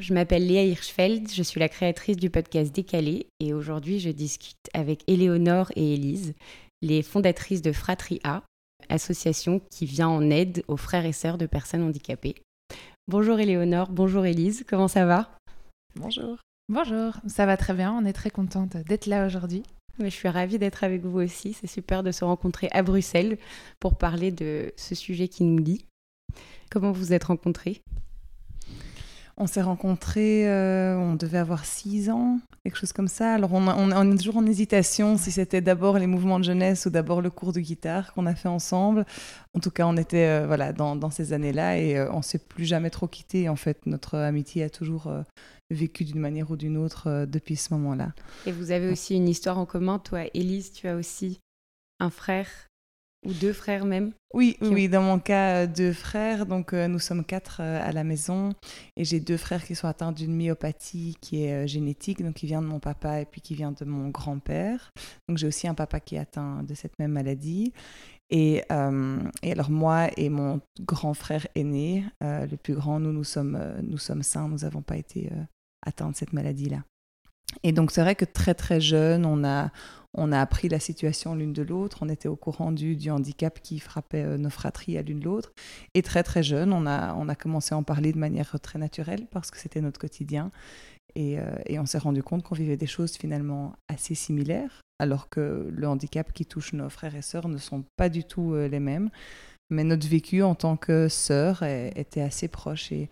Je m'appelle Léa Hirschfeld, je suis la créatrice du podcast Décalé et aujourd'hui je discute avec Éléonore et Élise, les fondatrices de Fratrie A, association qui vient en aide aux frères et sœurs de personnes handicapées. Bonjour Éléonore, bonjour Élise, comment ça va? Bonjour. Bonjour, ça va très bien, on est très contente d'être là aujourd'hui. Je suis ravie d'être avec vous aussi, c'est super de se rencontrer à Bruxelles pour parler de ce sujet qui nous lie. Comment vous êtes rencontrés on s'est rencontrés, euh, on devait avoir six ans, quelque chose comme ça. Alors on, on, est toujours en hésitation si c'était d'abord les mouvements de jeunesse ou d'abord le cours de guitare qu'on a fait ensemble. En tout cas, on était euh, voilà dans, ces années-là et euh, on s'est plus jamais trop quittés. En fait, notre amitié a toujours vécu d'une manière ou d'une autre depuis ce moment-là. Et vous avez aussi une histoire en commun, toi, Élise, tu as aussi un frère ou deux frères même Oui, oui, dans mon cas, euh, deux frères. Donc, euh, nous sommes quatre euh, à la maison. Et j'ai deux frères qui sont atteints d'une myopathie qui est génétique, donc qui vient de mon papa et puis qui vient de mon grand-père. Donc, j'ai aussi un papa qui est atteint de cette même maladie. Et, et alors, moi et mon grand frère aîné, le plus grand, nous, nous sommes, nous sommes sains. Nous n'avons pas été atteints de cette maladie-là. Et donc, c'est vrai que très, très jeune, on a on a appris la situation l'une de l'autre, on était au courant du, handicap qui frappait euh, nos fratries à l'une l'autre. Et très très jeune, on a, on a commencé à en parler de manière très naturelle parce que c'était notre quotidien. Et, euh, et on s'est rendu compte qu'on vivait des choses finalement assez similaires, alors que le handicap qui touche nos frères et sœurs ne sont pas du tout euh, les mêmes. Mais notre vécu en tant que sœur était assez proche. Et,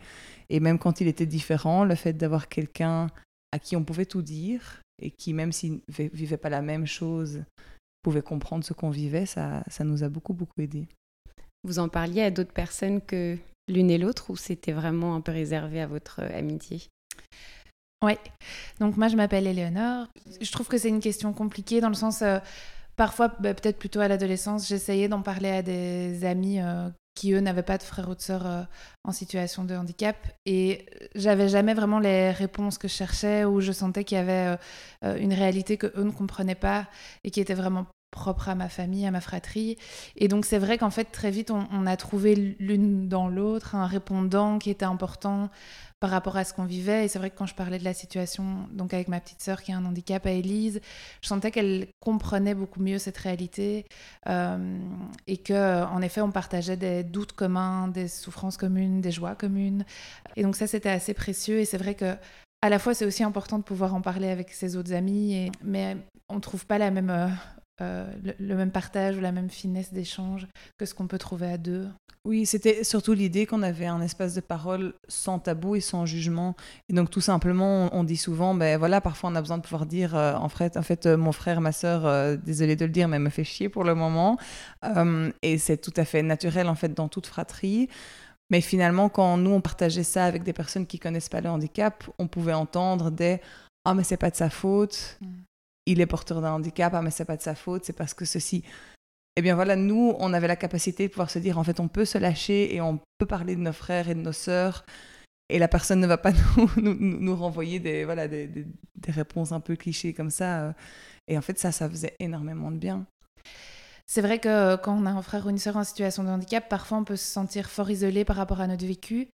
et même quand il était différent, le fait d'avoir quelqu'un à qui on pouvait tout dire, et qui, même s'ils ne vivaient pas la même chose, pouvaient comprendre ce qu'on vivait, ça, ça nous a beaucoup, beaucoup aidé. Vous en parliez à d'autres personnes que l'une et l'autre ou c'était vraiment un peu réservé à votre euh, amitié? Oui, donc moi je m'appelle Éléonore. Je trouve que c'est une question compliquée dans le sens, euh, parfois bah, peut-être plutôt à l'adolescence, j'essayais d'en parler à des amis euh, qui eux n'avaient pas de frères ou de sœurs euh, en situation de handicap et j'avais jamais vraiment les réponses que je cherchais ou je sentais qu'il y avait euh, euh, une réalité que eux ne comprenaient pas et qui était vraiment propre à ma famille, à ma fratrie. Et donc c'est vrai qu'en fait très vite on a trouvé l'une dans l'autre un répondant qui était important par rapport à ce qu'on vivait. Et c'est vrai que quand je parlais de la situation donc avec ma petite sœur qui a un handicap à Élise, je sentais qu'elle comprenait beaucoup mieux cette réalité euh, et que en effet on partageait des doutes communs, des souffrances communes, des joies communes. Et donc ça c'était assez précieux. Et c'est vrai que à la fois c'est aussi important de pouvoir en parler avec ses autres amis, mais on trouve pas la même euh, euh, le, même partage ou la même finesse d'échange que ce qu'on peut trouver à deux? Oui, c'était surtout l'idée qu'on avait un espace de parole sans tabou et sans jugement. Et donc tout simplement, on, dit souvent, ben voilà, parfois on a besoin de pouvoir dire, euh, en fait, en fait, euh, mon frère, ma sœur, désolé de le dire, mais me fait chier pour le moment. et c'est tout à fait naturel en fait dans toute fratrie. Mais finalement, quand nous on partageait ça avec des personnes qui connaissent pas le handicap, on pouvait entendre des ah mais c'est pas de sa faute. Mm il est porteur d'un handicap, ah mais c'est pas de sa faute, c'est parce que ceci. Eh bien voilà, nous, on avait la capacité de pouvoir se dire, en fait, on peut se lâcher et on peut parler de nos frères et de nos sœurs, et la personne ne va pas nous, nous, renvoyer des, voilà, des, des, réponses un peu clichés comme ça. Et en fait, ça, ça faisait énormément de bien. C'est vrai que quand on a un frère ou une sœur en situation de handicap, parfois on peut se sentir fort isolé par rapport à notre vécu.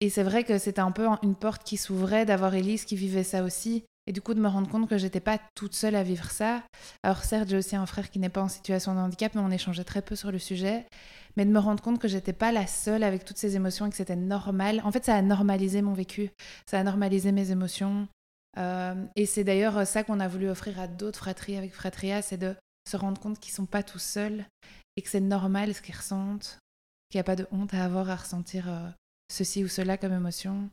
Et c'est vrai que c'était un peu une porte qui s'ouvrait d'avoir Elise qui vivait ça aussi. Et du coup, de me rendre compte que j'étais pas toute seule à vivre ça. Alors, certes, j'ai aussi un frère qui n'est pas en situation de handicap, mais on échangeait très peu sur le sujet. Mais de me rendre compte que j'étais pas la seule avec toutes ces émotions et que c'était normal. En fait, ça a normalisé mon vécu. Ça a normalisé mes émotions. Euh, et c'est d'ailleurs ça qu'on a voulu offrir à d'autres fratries avec Fratria, c'est de se rendre compte qu'ils sont pas tout seuls et que c'est normal ce qu'ils ressentent, qu'il n'y a pas de honte à avoir à ressentir euh, ceci ou cela comme émotion.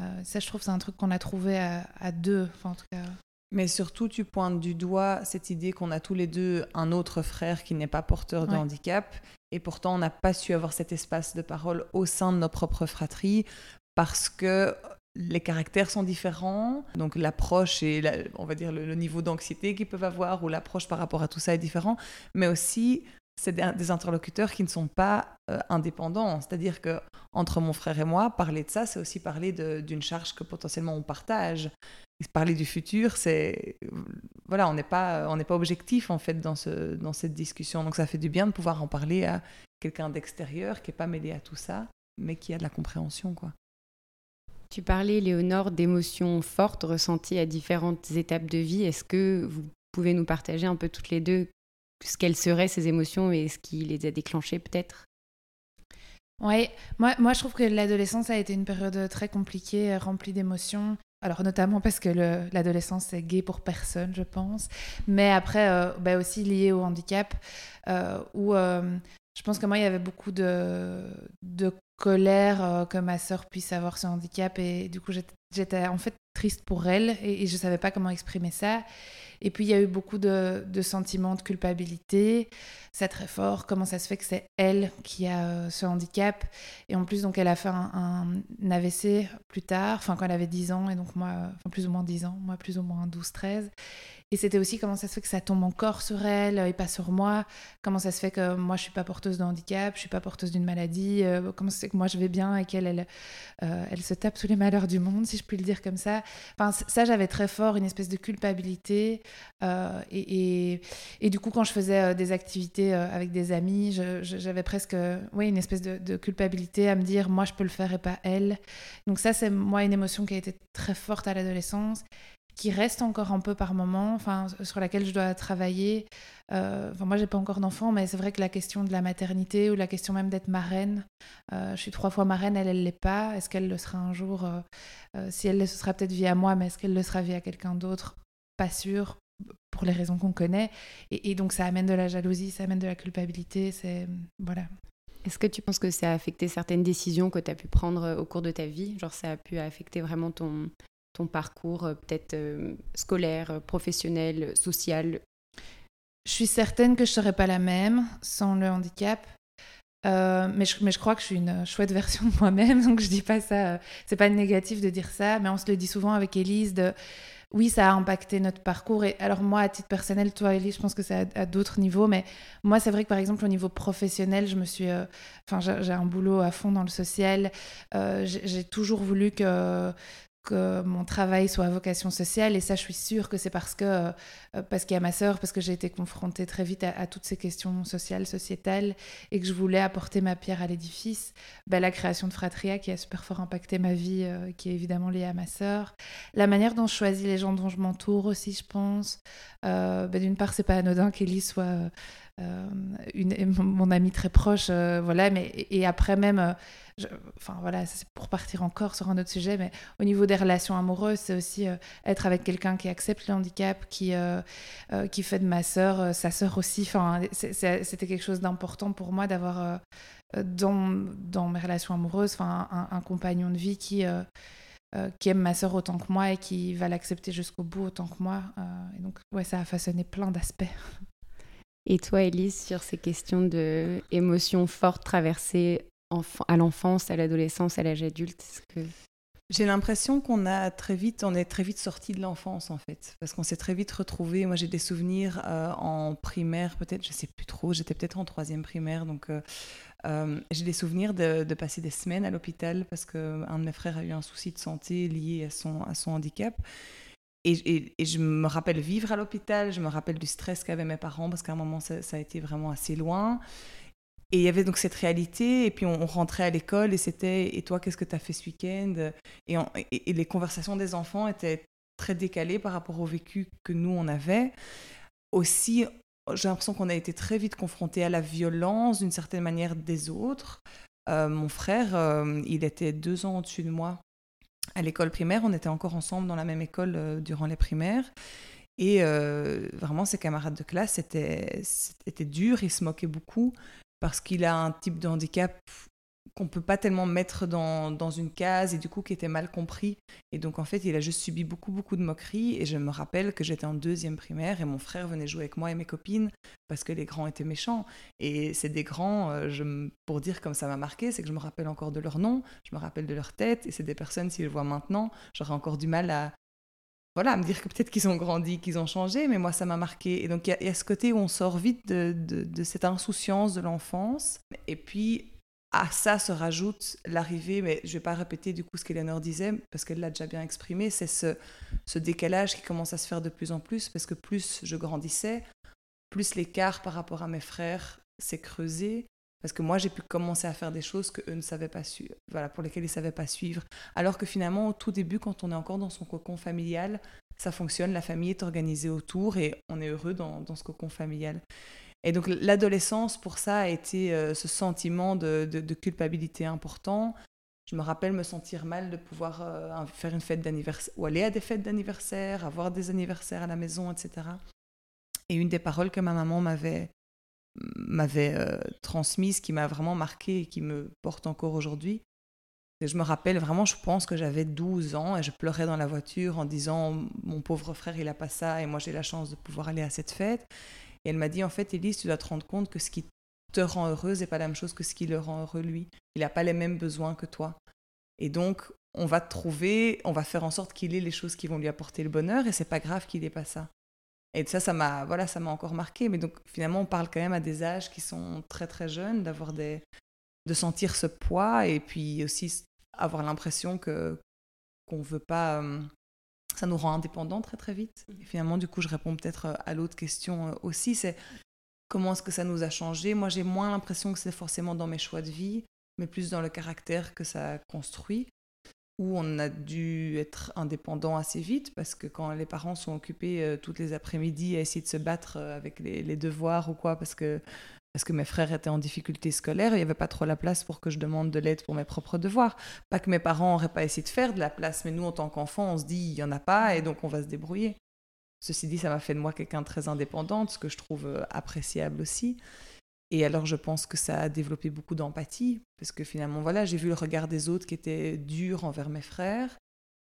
Euh, ça, je trouve, c'est un truc qu'on a trouvé à, deux, en tout cas. Mais surtout, tu pointes du doigt cette idée qu'on a tous les deux un autre frère qui n'est pas porteur de handicap, et pourtant on n'a pas su avoir cet espace de parole au sein de nos propres fratries parce que les caractères sont différents, donc l'approche et on va dire le niveau d'anxiété qu'ils peuvent avoir ou l'approche par rapport à tout ça est différent, mais aussi c'est des, interlocuteurs qui ne sont pas euh, indépendants. C'est-à-dire que entre mon frère et moi, parler de ça, c'est aussi parler d'une charge que potentiellement on partage. parler du futur, c'est voilà, on n'est pas on n'est pas objectif en fait dans ce dans cette discussion. Donc ça fait du bien de pouvoir en parler à quelqu'un d'extérieur qui est pas mêlé à tout ça, mais qui a de la compréhension quoi. Tu parlais, Léonore, d'émotions fortes ressenties à différentes étapes de vie. Est-ce que vous pouvez nous partager un peu toutes les deux ce quelles seraient ces émotions et ce qui les a déclenchées peut-être Oui, moi, moi je trouve que l'adolescence a été une période très compliquée, remplie d'émotions. Alors notamment parce que l'adolescence est gay pour personne, je pense. Mais après, euh, bah aussi lié au handicap, euh, où euh, je pense que moi, il y avait beaucoup de, de colère que ma sœur puisse avoir ce handicap. Et du coup, j'étais en fait triste pour elle et, et je savais pas comment exprimer ça. Et puis, il y a eu beaucoup de, sentiments de culpabilité. C'est très fort. Comment ça se fait que c'est elle qui a euh, ce handicap? Et en plus, donc, elle a fait un, AVC plus tard, enfin, quand elle avait 10 ans, et donc moi, enfin, plus ou moins 10 ans, moi, plus ou moins 12, 13. Et c'était aussi comment ça se fait que ça tombe encore sur elle et pas sur moi? Comment ça se fait que moi, je suis pas porteuse de handicap, je suis pas porteuse d'une maladie? Euh, comment ça se fait que moi, je vais bien et qu'elle, elle, euh, elle se tape tous les malheurs du monde, si je puis le dire comme ça? Enfin, ça, j'avais très fort une espèce de culpabilité. Euh, et, et, du coup, quand je faisais des activités avec des amis, j'avais presque oui, une espèce de, culpabilité à me dire, moi, je peux le faire et pas elle. Donc ça, c'est moi une émotion qui a été très forte à l'adolescence qui reste encore un peu par moment, sur laquelle je dois travailler. Euh, enfin, moi, j'ai pas encore d'enfant, mais c'est vrai que la question de la maternité ou la question même d'être marraine, euh, je suis trois fois marraine, elle, elle l'est pas. Est-ce qu'elle le sera un jour euh, Si elle le sera peut-être via moi, mais est-ce qu'elle le sera via quelqu'un d'autre? Pas sûr, pour les raisons qu'on connaît. Et, et, donc, ça amène de la jalousie, ça amène de la culpabilité. C'est voilà. Est-ce que tu penses que ça a affecté certaines décisions que tu as pu prendre au cours de ta vie? Genre, ça a pu affecter vraiment ton, ton parcours euh, peut-être euh, scolaire, euh, professionnel, social? Je suis certaine que je ne serais pas la même sans le handicap. mais, je, mais, je, crois que je suis une chouette version de moi-même, donc je dis pas ça. c'est pas négatif de dire ça, mais on se le dit souvent avec Élise de oui, ça a impacté notre parcours. Et alors moi, à titre personnel, toi, Élise, je pense que c'est à, d'autres niveaux, mais moi, c'est vrai que par exemple, au niveau professionnel, je me suis, enfin, j'ai un boulot à fond dans le social. j'ai toujours voulu que que mon travail soit à vocation sociale et ça je suis sûre que c'est parce que euh, parce qu'il y a ma sœur parce que j'ai été confrontée très vite à, toutes ces questions sociales sociétales et que je voulais apporter ma pierre à l'édifice. Ben, la création de Fratria qui a super fort impacté ma vie euh, qui est évidemment liée à ma sœur. La manière dont je choisis les gens dont je m'entoure aussi je pense. Euh, ben, d'une part c'est pas anodin qu'Elie soit une, mon amie très proche voilà mais et après même enfin voilà, c'est pour partir encore sur un autre sujet, mais au niveau des relations amoureuses, c'est aussi euh, être avec quelqu'un qui accepte le handicap, qui, euh, euh, qui fait de ma sœur sa sœur aussi. Enfin, c'était quelque chose d'important pour moi d'avoir dans, dans mes relations amoureuses, enfin, un, compagnon de vie qui qui aime ma sœur autant que moi et qui va l'accepter jusqu'au bout autant que moi. et donc, ouais, ça a façonné plein d'aspects. Et toi, Elise, sur ces questions de émotions fortes traversées à l'enfance, à l'adolescence, à l'âge adulte que... J'ai l'impression qu'on a très vite, on est très vite sorti de l'enfance en fait, parce qu'on s'est très vite retrouvé. Moi, j'ai des souvenirs euh, en primaire, peut-être, je sais plus trop. J'étais peut-être en troisième primaire, donc euh, euh, j'ai des souvenirs de, passer des semaines à l'hôpital parce qu'un de mes frères a eu un souci de santé lié à son à son handicap. Et, je me rappelle vivre à l'hôpital, je me rappelle du stress qu'avaient mes parents parce qu'à un moment ça, ça, a été vraiment assez loin. Et il y avait donc cette réalité, et puis on, rentrait à l'école, et c'était Et toi, qu'est-ce que tu as fait ce week-end? Et, les conversations des enfants étaient très décalées par rapport au vécu que nous, on avait. Aussi, j'ai l'impression qu'on a été très vite confrontés à la violence, d'une certaine manière, des autres. Euh, mon frère, euh, il était deux ans au-dessus de moi à l'école primaire. On était encore ensemble dans la même école euh, durant les primaires. Et vraiment, ses camarades de classe étaient, étaient durs, ils se moquaient beaucoup parce qu'il a un type de handicap qu'on peut pas tellement mettre dans, dans, une case et du coup qui était mal compris. Et donc en fait, il a juste subi beaucoup beaucoup de moqueries et je me rappelle que j'étais en deuxième primaire et mon frère venait jouer avec moi et mes copines parce que les grands étaient méchants. Et c'est des grands, euh, je, pour dire comme ça m'a marqué, c'est que je me rappelle encore de leur nom, je me rappelle de leur tête et c'est des personnes, si je vois maintenant, j'aurais encore du mal à, voilà, me dire que peut-être qu'ils ont grandi, qu'ils ont changé, mais moi, ça m'a marqué. Et donc, il y, a ce côté où on sort vite de, de, cette insouciance de l'enfance. Et puis, à ça se rajoute l'arrivée, mais je ne vais pas répéter du coup ce qu'Eleanor disait, parce qu'elle l'a déjà bien exprimé, c'est ce, décalage qui commence à se faire de plus en plus, parce que plus je grandissais, plus l'écart par rapport à mes frères s'est creusé, Parce que moi, j'ai pu commencer à faire des choses que eux ne savaient pas suivre, voilà, pour lesquelles ils ne savaient pas suivre. Alors que finalement, au tout début, quand on est encore dans son cocon familial, ça fonctionne, la famille est organisée autour et on est heureux dans, ce cocon familial. Et donc l'adolescence, pour ça, a été euh, ce sentiment de, culpabilité important. Je me rappelle me sentir mal de pouvoir euh, faire une fête d'anniversaire, ou aller à des fêtes d'anniversaire, avoir des anniversaires à la maison, etc. Et une des paroles que ma maman m'avait euh, transmise, qui m'a vraiment marqué et qui me porte encore aujourd'hui. Je me rappelle vraiment, je pense que j'avais 12 ans et je pleurais dans la voiture en disant Mon pauvre frère, il a pas ça et moi j'ai la chance de pouvoir aller à cette fête. Et elle m'a dit En fait, Elise, tu dois te rendre compte que ce qui te rend heureuse n'est pas la même chose que ce qui le rend heureux lui. Il n'a pas les mêmes besoins que toi. Et donc, on va trouver, on va faire en sorte qu'il ait les choses qui vont lui apporter le bonheur et c'est pas grave qu'il n'ait pas ça. Et ça, ça m'a voilà, ça m'a encore marqué. Mais donc finalement, on parle quand même à des âges qui sont très très jeunes, d'avoir des, de sentir ce poids et puis aussi avoir l'impression que qu'on veut pas. Ça nous rend indépendants très très vite. Et finalement, du coup, je réponds peut-être euh, à l'autre question euh, aussi, c'est comment est-ce que ça nous a changé? Moi, j'ai moins l'impression que c'est forcément dans mes choix de vie, mais plus dans le caractère que ça construit où on a dû être indépendant assez vite parce que quand les parents sont occupés euh, toutes les après-midi à essayer de se battre euh, avec les, devoirs ou quoi parce que parce que mes frères étaient en difficulté scolaire, il n'y avait pas trop la place pour que je demande de l'aide pour mes propres devoirs. Pas que mes parents n'auraient pas essayé de faire de la place, mais nous, en tant qu'enfants, on se dit, il n'y en a pas, et donc on va se débrouiller. Ceci dit, ça m'a fait de moi quelqu'un de très indépendante, ce que je trouve euh, appréciable aussi. Et alors, je pense que ça a développé beaucoup d'empathie, parce que finalement, voilà, j'ai vu le regard des autres qui était dur envers mes frères,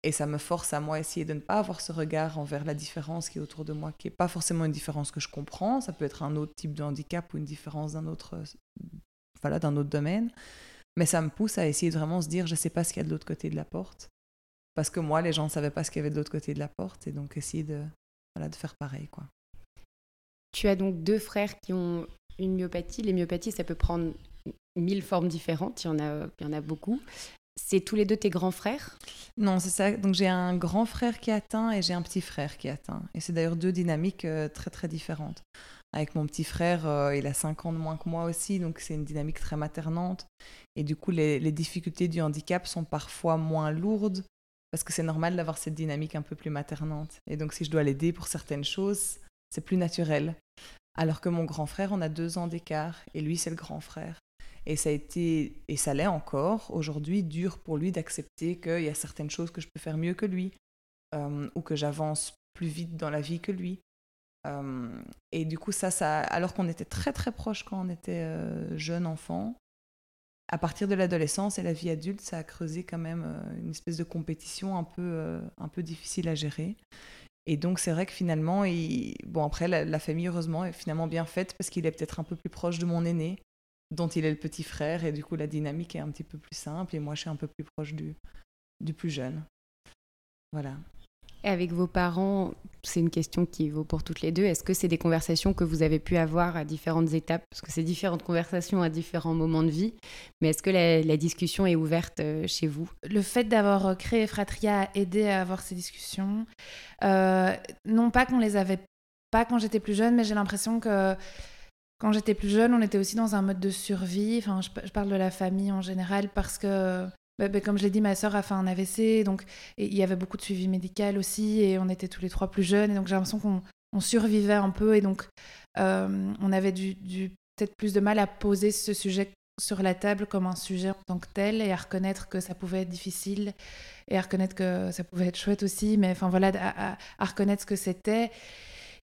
et ça me force à moi essayer de ne pas avoir ce regard envers la différence qui est autour de moi, qui n'est pas forcément une différence que je comprends, ça peut être un autre type de handicap ou une différence d'un autre, voilà, d'un autre domaine, mais ça me pousse à essayer de vraiment se dire, je ne sais pas ce qu'il y a de l'autre côté de la porte, parce que moi, les gens ne savaient pas ce qu'il y avait de l'autre côté de la porte, et donc essayer de, voilà, de faire pareil, quoi. Tu as donc deux frères qui ont une myopathie. Les myopathies, ça peut prendre mille formes différentes. Il y en a, il y en a beaucoup. C'est tous les deux tes grands frères? Non, c'est ça. Donc j'ai un grand frère qui atteint et j'ai un petit frère qui atteint. Et c'est d'ailleurs deux dynamiques euh, très très différentes. Avec mon petit frère, euh, il a 5 ans de moins que moi aussi, donc c'est une dynamique très maternante. Et du coup, les, les difficultés du handicap sont parfois moins lourdes parce que c'est normal d'avoir cette dynamique un peu plus maternante. Et donc si je dois l'aider pour certaines choses, c'est plus naturel. Alors que mon grand frère, on a deux ans d'écart, et lui, c'est le grand frère. Et ça a été, et ça l'est encore aujourd'hui, dur pour lui d'accepter qu'il y a certaines choses que je peux faire mieux que lui, euh, ou que j'avance plus vite dans la vie que lui. Euh, et du coup, ça, ça alors qu'on était très très proches quand on était euh, jeune enfant, à partir de l'adolescence et la vie adulte, ça a creusé quand même une espèce de compétition un peu, un peu difficile à gérer. Et donc, c'est vrai que finalement, bon, après, la, famille, heureusement, est finalement bien faite parce qu'il est peut-être un peu plus proche de mon aîné, dont il est le petit frère, et du coup, la dynamique est un petit peu plus simple, et moi, je suis un peu plus proche du, du plus jeune. Voilà. Et avec vos parents, c'est une question qui vaut pour toutes les deux. Est-ce que c'est des conversations que vous avez pu avoir à différentes étapes? Parce que c'est différentes conversations à différents moments de vie. Mais est-ce que la, discussion est ouverte euh, chez vous? Le fait d'avoir euh, créé Fratria a aidé à avoir ces discussions. Euh, non pas qu'on les avait pas quand j'étais plus jeune, mais j'ai l'impression que quand j'étais plus jeune, on était aussi dans un mode de survie. Enfin, je parle de la famille en général parce que bah, bah, comme je l'ai dit, ma sœur a fait un AVC, donc il y avait beaucoup de suivi médical aussi, et on était tous les trois plus jeunes, et donc j'ai l'impression qu'on survivait un peu, et donc euh, on avait peut-être plus de mal à poser ce sujet sur la table comme un sujet en tant que tel, et à reconnaître que ça pouvait être difficile, et à reconnaître que ça pouvait être chouette aussi, mais enfin voilà, à reconnaître ce que c'était.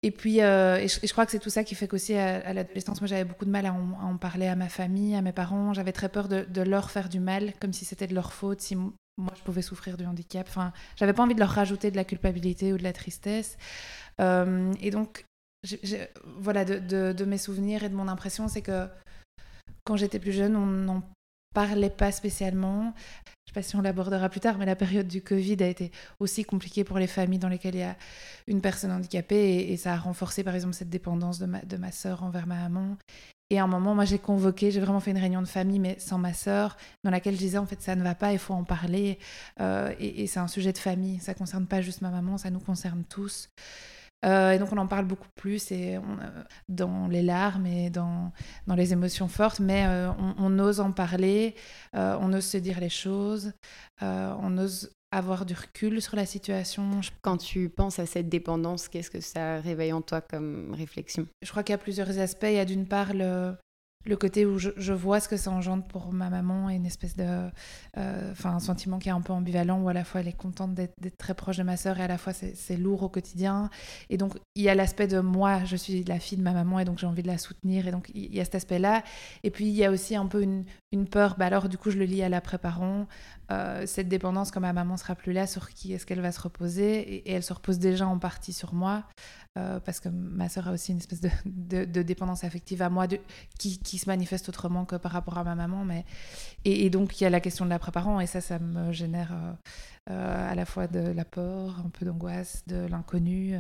Et puis, euh, et je, crois que c'est tout ça qui fait qu'aussi à, l'adolescence, moi j'avais beaucoup de mal à en, parler à ma famille, à mes parents. J'avais très peur de, leur faire du mal, comme si c'était de leur faute, si moi je pouvais souffrir du handicap. Enfin, j'avais pas envie de leur rajouter de la culpabilité ou de la tristesse. Euh, et donc, voilà, de, mes souvenirs et de mon impression, c'est que quand j'étais plus jeune, on n'en parlait pas spécialement sais pas si on l'abordera plus tard, mais la période du Covid a été aussi compliquée pour les familles dans lesquelles il y a une personne handicapée et, ça a renforcé par exemple cette dépendance de ma, de ma sœur envers ma maman. Et à un moment, moi j'ai convoqué, j'ai vraiment fait une réunion de famille, mais sans ma sœur, dans laquelle je disais en fait ça ne va pas, il faut en parler. Euh, et, c'est un sujet de famille, ça concerne pas juste ma maman, ça nous concerne tous. Et donc on en parle beaucoup plus et dans les larmes et dans, dans les émotions fortes, mais on, on, ose en parler, on ose se dire les choses, on ose avoir du recul sur la situation. Quand tu penses à cette dépendance, qu'est-ce que ça réveille en toi comme réflexion? Je crois qu'il y a plusieurs aspects. Il y a d'une part le, le côté où je, vois ce que ça engendre pour ma maman et une espèce de. Euh, enfin, un sentiment qui est un peu ambivalent où à la fois elle est contente d'être très proche de ma sœur et à la fois c'est lourd au quotidien. Et donc, il y a l'aspect de moi, je suis la fille de ma maman et donc j'ai envie de la soutenir. Et donc, il y a cet aspect-là. Et puis, il y a aussi un peu une, une peur. Bah alors, du coup, je le lis à l'après-parent. Euh, cette dépendance, quand ma maman sera plus là, sur qui est-ce qu'elle va se reposer et, elle se repose déjà en partie sur moi. Euh, parce que ma sœur a aussi une espèce de, de, dépendance affective à moi de, qui, qui, se manifeste autrement que par rapport à ma maman. Mais... Et, donc, il y a la question de l'après-parent, et ça, ça me génère euh, à la fois de l'apport, un peu d'angoisse, de l'inconnu.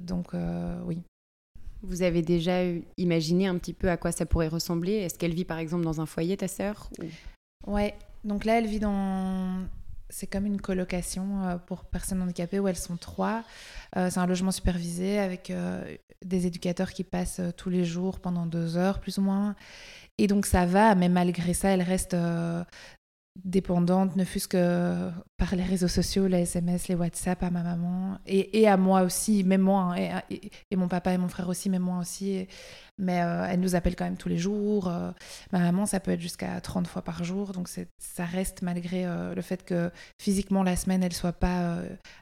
donc, oui. Vous avez déjà imaginé un petit peu à quoi ça pourrait ressembler? Est-ce qu'elle vit par exemple dans un foyer, ta sœur ou... Ouais, donc là, elle vit dans. C'est comme une colocation euh, pour personnes handicapées où elles sont trois. Euh, c'est un logement supervisé avec euh, des éducateurs qui passent tous les jours pendant deux heures, plus ou moins. Et donc ça va, mais malgré ça, elle reste dépendante, ne fût-ce que par les réseaux sociaux, les SMS, les WhatsApp à ma maman et, à moi aussi, même moi, hein, et, et, mon papa et mon frère aussi, même moi aussi mais euh, elle nous appelle quand même tous les jours. Euh, ma maman, ça peut être jusqu'à 30 fois par jour, donc ça reste malgré euh, le fait que physiquement la semaine, elle soit pas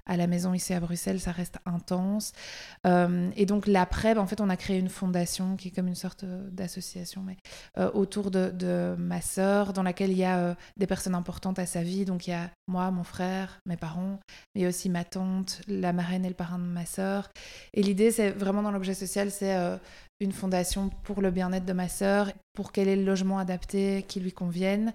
à la maison ici à Bruxelles, ça reste intense. et donc l'après, ben, en fait, on a créé une fondation qui est comme une sorte d'association, mais autour de, de, ma sœur, dans laquelle il y a des personnes importantes à sa vie. Donc il y a moi, mon frère, mes parents, mais aussi ma tante, la marraine et le parrain de ma sœur. Et l'idée, c'est vraiment dans l'objet social, c'est une fondation pour le bien-être de ma sœur, pour qu'elle ait le logement adapté qui lui convienne.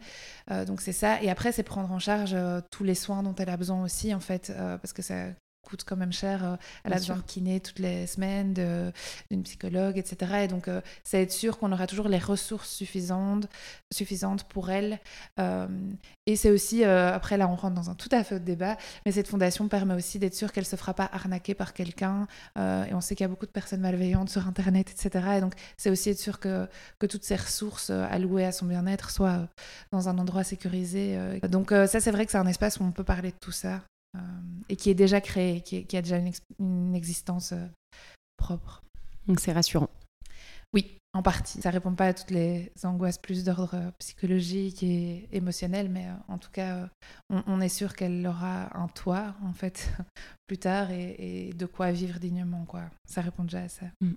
Euh, donc c'est ça. Et après, c'est prendre en charge euh, tous les soins dont elle a besoin aussi, en fait, euh, parce que ça coûte quand même cher. Euh, elle a besoin de kiné toutes les semaines, d'une psychologue, etc. Et donc, euh, c'est être sûr qu'on aura toujours les ressources suffisantes, suffisantes pour elle. Euh, et c'est aussi, après là, on rentre dans un tout à fait autre débat, mais cette fondation permet aussi d'être sûr qu'elle ne se fera pas arnaquer par quelqu'un. et on sait qu'il y a beaucoup de personnes malveillantes sur Internet, etc. Et donc, c'est aussi être sûr que, que toutes ces ressources allouées à son bien-être soient dans un endroit sécurisé. donc, ça, c'est vrai que c'est un espace où on peut parler de tout ça. Euh, et qui est déjà créé, qui, qui a déjà une, existence euh, propre. Donc c'est rassurant. Oui, en partie. Ça répond pas à toutes les angoisses plus d'ordre euh, psychologique et émotionnel, mais en tout cas, on, est sûr qu'elle aura un toit, en fait, plus tard et, de quoi vivre dignement, quoi. Ça répond déjà à ça. Mm.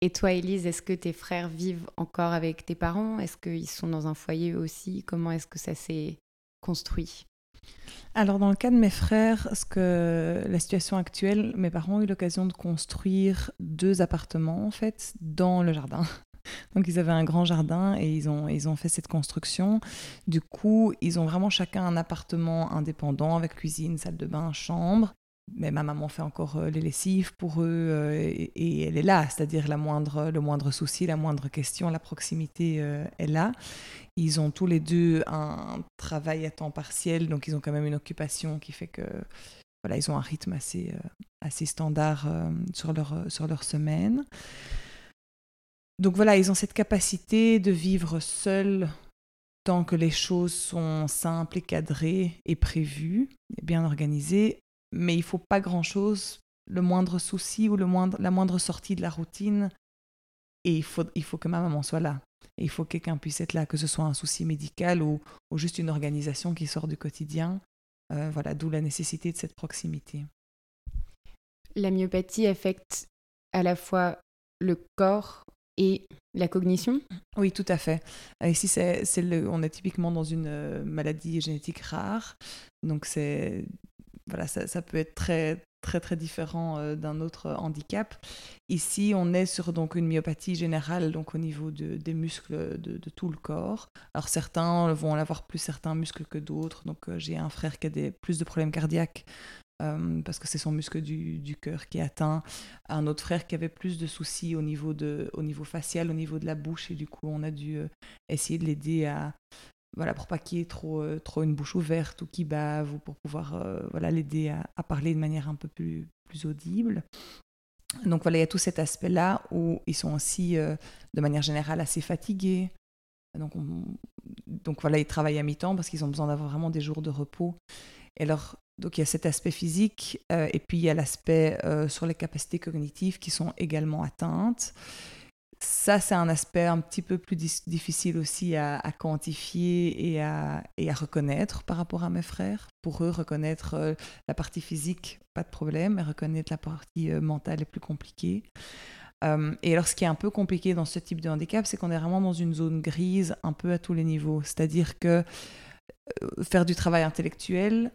Et toi, Elise, est-ce que tes frères vivent encore avec tes parents? Est-ce qu'ils sont dans un foyer aussi? Comment est-ce que ça s'est construit? Alors dans le cas de mes frères, ce que la situation actuelle, mes parents ont eu l'occasion de construire deux appartements en fait dans le jardin. Donc ils avaient un grand jardin et ils ont, ils ont fait cette construction. Du coup, ils ont vraiment chacun un appartement indépendant avec cuisine, salle de bain, chambre mais ma maman fait encore euh, les lessives pour eux euh, et, elle est là, c'est-à-dire la moindre, le moindre souci, la moindre question, la proximité euh, est là. Ils ont tous les deux un travail à temps partiel, donc ils ont quand même une occupation qui fait que voilà, ils ont un rythme assez, assez standard sur, leur, sur leur semaine. Donc voilà, ils ont cette capacité de vivre seuls tant que les choses sont simples et cadrées et prévues, et bien organisées, mais il faut pas grand-chose, le moindre souci ou le moindre, la moindre sortie de la routine, et il faut, il faut que ma maman soit là. il faut que quelqu'un puisse être là, que ce soit un souci médical ou, ou juste une organisation qui sort du quotidien. Euh, voilà, d'où la nécessité de cette proximité. La myopathie affecte à la fois le corps et la cognition? Oui, tout à fait. Ici, c'est, on est typiquement dans une euh, maladie génétique rare. Donc, c'est voilà, ça, peut être très très très différent euh, d'un autre handicap. Ici, on est sur donc une myopathie générale, donc au niveau de, des muscles de, tout le corps. Alors certains vont avoir plus certains muscles que d'autres. Donc euh, j'ai un frère qui a des, plus de problèmes cardiaques euh, parce que c'est son muscle du, du cœur qui est atteint. Un autre frère qui avait plus de soucis au niveau, de, au niveau facial, au niveau de la bouche, et du coup on a dû essayer de l'aider à, voilà, pour pas qu'il ait trop, trop une bouche ouverte ou qui bave, ou pour pouvoir voilà, l'aider à, parler de manière un peu plus, plus audible. Donc voilà, il y a tout cet aspect-là où ils sont aussi, de manière générale, assez fatigués. Donc, donc voilà, ils travaillent à mi-temps parce qu'ils ont besoin d'avoir vraiment des jours de repos. Et alors, donc il y a cet aspect physique euh, et puis il y a l'aspect euh, sur les capacités cognitives qui sont également atteintes. Ça, c'est un aspect un petit peu plus difficile aussi à, quantifier et à, et à, reconnaître par rapport à mes frères. Pour eux, reconnaître euh, la partie physique, pas de problème, mais reconnaître la partie mentale est plus compliqué. et alors, ce qui est un peu compliqué dans ce type de handicap, c'est qu'on est vraiment dans une zone grise un peu à tous les niveaux. C'est-à-dire que faire du travail intellectuel,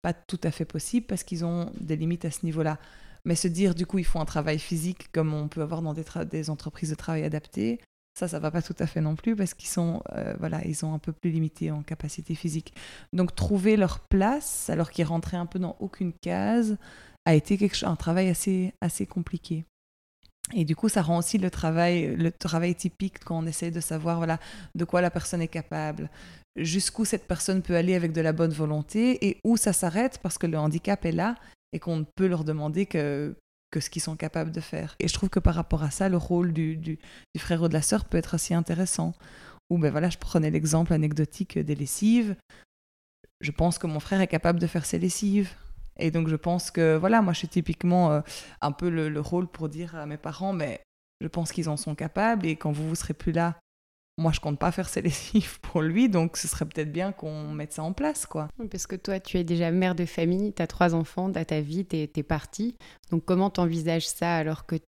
pas tout à fait possible parce qu'ils ont des limites à ce niveau-là. Mais se dire, du coup, ils font un travail physique comme on peut avoir dans des, entreprises de travail adaptées, ça, ça va pas tout à fait non plus parce qu'ils sont, euh, voilà, ils sont un peu plus limités en capacité physique. Donc, trouver leur place, alors qu'ils rentraient un peu dans aucune case, a été quelque, un travail assez, assez compliqué. Et du coup, ça rend aussi le travail, le travail typique quand on essaie de savoir voilà, de quoi la personne est capable, jusqu'où cette personne peut aller avec de la bonne volonté et où ça s'arrête parce que le handicap est là et qu'on ne peut leur demander que, ce qu'ils sont capables de faire. Et je trouve que par rapport à ça, le rôle du, frère ou de la sœur peut être aussi intéressant. Ou ben voilà, je prenais l'exemple anecdotique des lessives. Je pense que mon frère est capable de faire ses lessives. Et donc je pense que voilà, moi je suis typiquement euh, un peu le, le, rôle pour dire à mes parents, mais je pense qu'ils en sont capables et quand vous vous serez plus là, moi je compte pas faire ces lessives pour lui, donc ce serait peut-être bien qu'on mette ça en place, quoi. Parce que toi, tu es déjà mère de famille, tu as trois enfants, tu ta vie, tu es, partie. Donc comment t'envisages ça alors que tu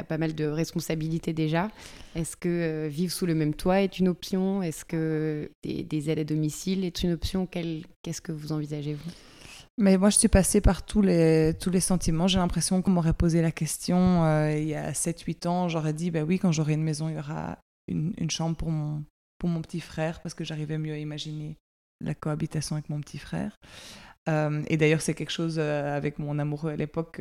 as pas mal de responsabilités déjà? Est-ce que euh, vivre sous le même toit est une option? Est-ce que des, aides à domicile est une option? Qu'est-ce que vous envisagez, vous? Mais moi, je suis passée par tous les, tous les sentiments. J'ai l'impression qu'on m'aurait posé la question euh, il y a 7-8 ans. J'aurais dit, bah oui, quand j'aurai une maison, il y aura une, chambre pour mon, pour mon petit frère parce que j'arrivais mieux à imaginer la cohabitation avec mon petit frère. Euh, et d'ailleurs, c'est quelque chose euh, avec mon amoureux à l'époque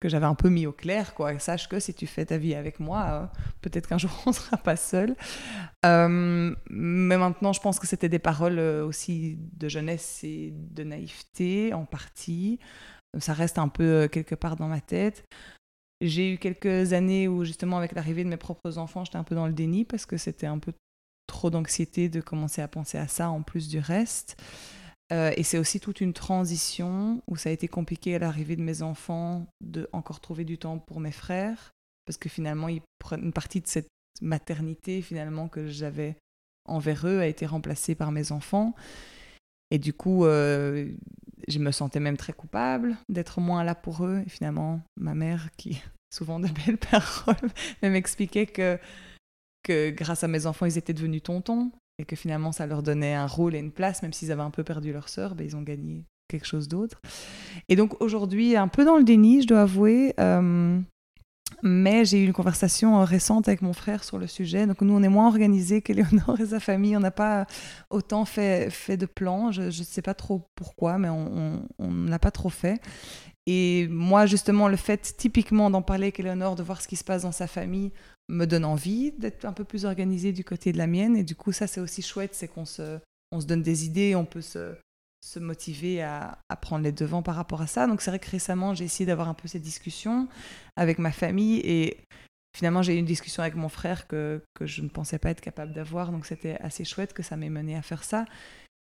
que j'avais un peu mis au clair. Quoi. Sache que si tu fais ta vie avec moi, euh, peut-être qu'un jour on ne sera pas seul. mais maintenant, je pense que c'était des paroles aussi de jeunesse et de naïveté en partie. Ça reste un peu quelque part dans ma tête. J'ai eu quelques années où justement avec l'arrivée de mes propres enfants, j'étais un peu dans le déni parce que c'était un peu trop d'anxiété de commencer à penser à ça en plus du reste. Euh, et c'est aussi toute une transition où ça a été compliqué à l'arrivée de mes enfants de encore trouver du temps pour mes frères parce que finalement ils prennent une partie de cette maternité finalement que j'avais envers eux a été remplacée par mes enfants. Et du coup, euh, je me sentais même très coupable d'être moins là pour eux. Et finalement, ma mère, qui souvent de belles paroles, m'expliquait que, que grâce à mes enfants, ils étaient devenus tontons et que finalement, ça leur donnait un rôle et une place, même s'ils avaient un peu perdu leur sœur, ben, ils ont gagné quelque chose d'autre. Et donc aujourd'hui, un peu dans le déni, je dois avouer, euh, mais j'ai eu une conversation euh, récente avec mon frère sur le sujet. Donc nous, on est moins organisés qu'Éléonore et sa famille. On n'a pas autant fait, fait de plans. Je ne sais pas trop pourquoi, mais on ne l'a pas trop fait. Et moi, justement, le fait typiquement d'en parler avec Éléonore, de voir ce qui se passe dans sa famille, me donne envie d'être un peu plus organisée du côté de la mienne. Et du coup, ça, c'est aussi chouette, c'est qu'on se, on se donne des idées, on peut se, se motiver à, prendre les devants par rapport à ça. Donc c'est vrai que récemment, j'ai essayé d'avoir un peu ces discussions avec ma famille et finalement, j'ai eu une discussion avec mon frère que, que je ne pensais pas être capable d'avoir. Donc c'était assez chouette que ça m'ait mené à faire ça.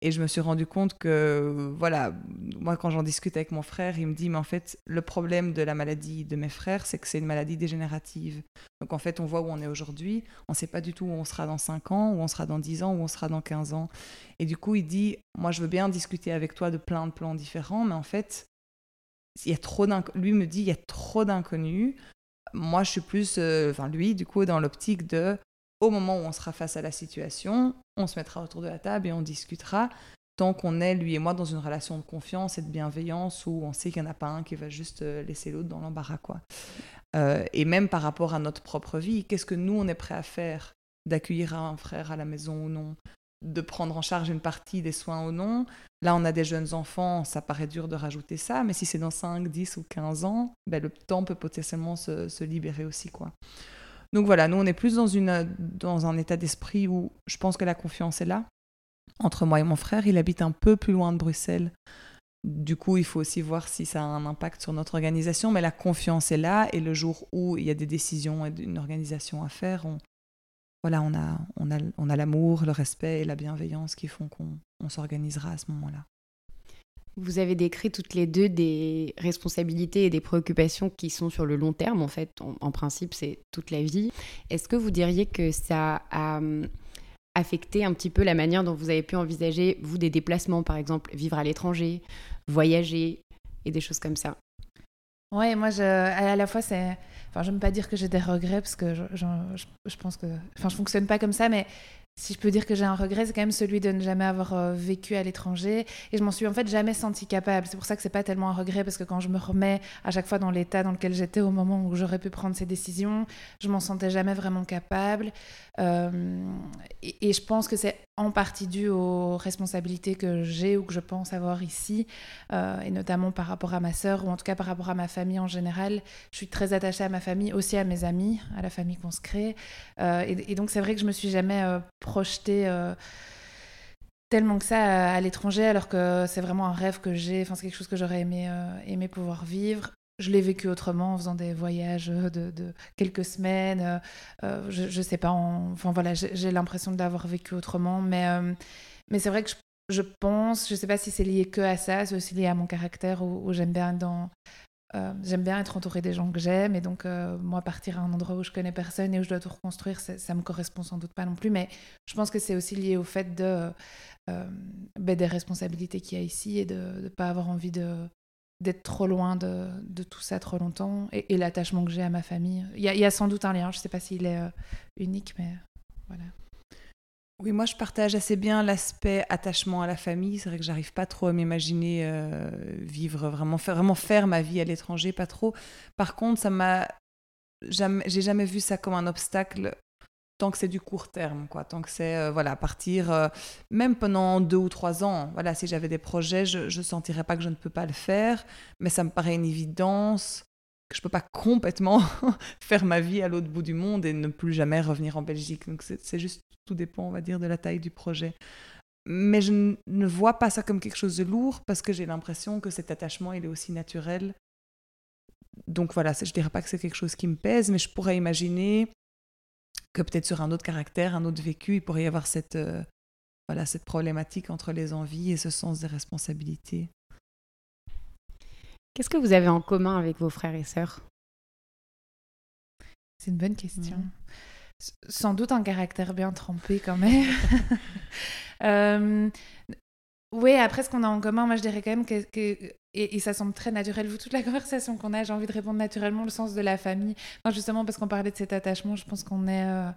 Et je me suis rendu compte que, voilà, moi quand j'en discute avec mon frère, il me dit, mais en fait, le problème de la maladie de mes frères, c'est que c'est une maladie dégénérative. Donc en fait, on voit où on est aujourd'hui, on ne sait pas du tout où on sera dans 5 ans, où on sera dans 10 ans, où on sera dans 15 ans. Et du coup, il dit, moi je veux bien discuter avec toi de plein de plans différents, mais en fait, il y a trop lui me dit, il y a trop d'inconnus. Moi, je suis plus, euh, enfin lui, du coup, dans l'optique de, au moment où on sera face à la situation, on se mettra autour de la table et on discutera tant qu'on est, lui et moi, dans une relation de confiance et de bienveillance où on sait qu'il n'y en a pas un qui va juste euh, laisser l'autre dans l'embarras. quoi. Euh, et même par rapport à notre propre vie, qu'est-ce que nous, on est prêt à faire? D'accueillir un frère à la maison ou non? De prendre en charge une partie des soins ou non? Là, on a des jeunes enfants, ça paraît dur de rajouter ça, mais si c'est dans 5, 10 ou 15 ans, ben, le temps peut potentiellement se, se libérer aussi. quoi. Donc voilà, nous on est plus dans, une, dans un état d'esprit où je pense que la confiance est là. entre moi et mon frère. Il habite un peu plus loin de Bruxelles. Du coup, il faut aussi voir si ça a un impact sur notre organisation, mais la confiance est là et le jour où il y a des décisions et une organisation à faire, on, voilà, on a, on a, on a l'amour, le respect et la bienveillance qui font qu'on s'organisera à ce moment-là. Vous avez décrit toutes les deux des responsabilités et des préoccupations qui sont sur le long terme, en fait. En, principe, c'est toute la vie. Est-ce que vous diriez que ça a hum, affecté un petit peu la manière dont vous avez pu envisager, vous, des déplacements, par exemple, vivre à l'étranger, voyager et des choses comme ça? Ouais, moi, à la fois, c'est. Enfin, je ne veux pas dire que j'ai des regrets parce que je, je, je, pense que. Enfin, je fonctionne pas comme ça, mais si je peux dire que j'ai un regret, c'est quand même celui de ne jamais avoir euh, vécu à l'étranger. Et je m'en suis en fait jamais sentie capable. C'est pour ça que c'est pas tellement un regret, parce que quand je me remets à chaque fois dans l'état dans lequel j'étais au moment où j'aurais pu prendre ces décisions, je m'en sentais jamais vraiment capable. Euh, et, je pense que c'est en partie dû aux responsabilités que j'ai ou que je pense avoir ici, euh, et notamment par rapport à ma sœur, ou en tout cas par rapport à ma famille en général. Je suis très attachée à ma famille, aussi à mes amis, à la famille qu'on se crée. Et, et, donc c'est vrai que je me suis jamais projeter euh, tellement que ça à, l'étranger, alors que c'est vraiment un rêve que j'ai. Enfin, c'est quelque chose que j'aurais aimé, euh, aimé pouvoir vivre. Je l'ai vécu autrement en faisant des voyages de, quelques semaines. Euh, je, je, sais pas. Enfin voilà, j'ai l'impression d'avoir vécu autrement, mais mais c'est vrai que je, je, pense, je sais pas si c'est lié que à ça, c'est aussi lié à mon caractère où, où j'aime bien dans euh, j'aime bien être entourée des gens que j'aime et donc euh, moi partir à un endroit où je connais personne et où je dois tout reconstruire, ça, me correspond sans doute pas non plus. Mais je pense que c'est aussi lié au fait de euh, ben, des responsabilités qu'il y a ici et de ne pas avoir envie d'être trop loin de, tout ça trop longtemps et, l'attachement que j'ai à ma famille. Il y, a, y, a sans doute un lien, je sais pas s'il est unique, mais voilà. Oui, moi je partage assez bien l'aspect attachement à la famille. C'est vrai que j'arrive pas trop à m'imaginer euh, vivre vraiment faire, vraiment faire ma vie à l'étranger, pas trop. Par contre, ça m'a jamais, j'ai jamais vu ça comme un obstacle tant que c'est du court terme, quoi. Tant que c'est euh, voilà partir euh, même pendant deux ou trois ans. Voilà, si j'avais des projets, je ne sentirais pas que je ne peux pas le faire, mais ça me paraît une évidence que je peux pas complètement faire ma vie à l'autre bout du monde et ne plus jamais revenir en Belgique. Donc c'est juste, tout dépend, on va dire, de la taille du projet. Mais je ne vois pas ça comme quelque chose de lourd parce que j'ai l'impression que cet attachement, il est aussi naturel. Donc voilà, je dirais pas que c'est quelque chose qui me pèse, mais je pourrais imaginer que peut-être sur un autre caractère, un autre vécu, il pourrait y avoir cette, euh, voilà, cette problématique entre les envies et ce sens des responsabilités. Qu'est-ce que vous avez en commun avec vos frères et sœurs? C'est une bonne question. Sans doute un caractère bien trempé quand même. euh, oui, après ce qu'on a en commun, moi je dirais quand même que, et, ça semble très naturel, vous toute la conversation qu'on a, j'ai envie de répondre naturellement le sens de la famille. justement parce qu'on parlait de cet attachement, je pense qu'on est euh,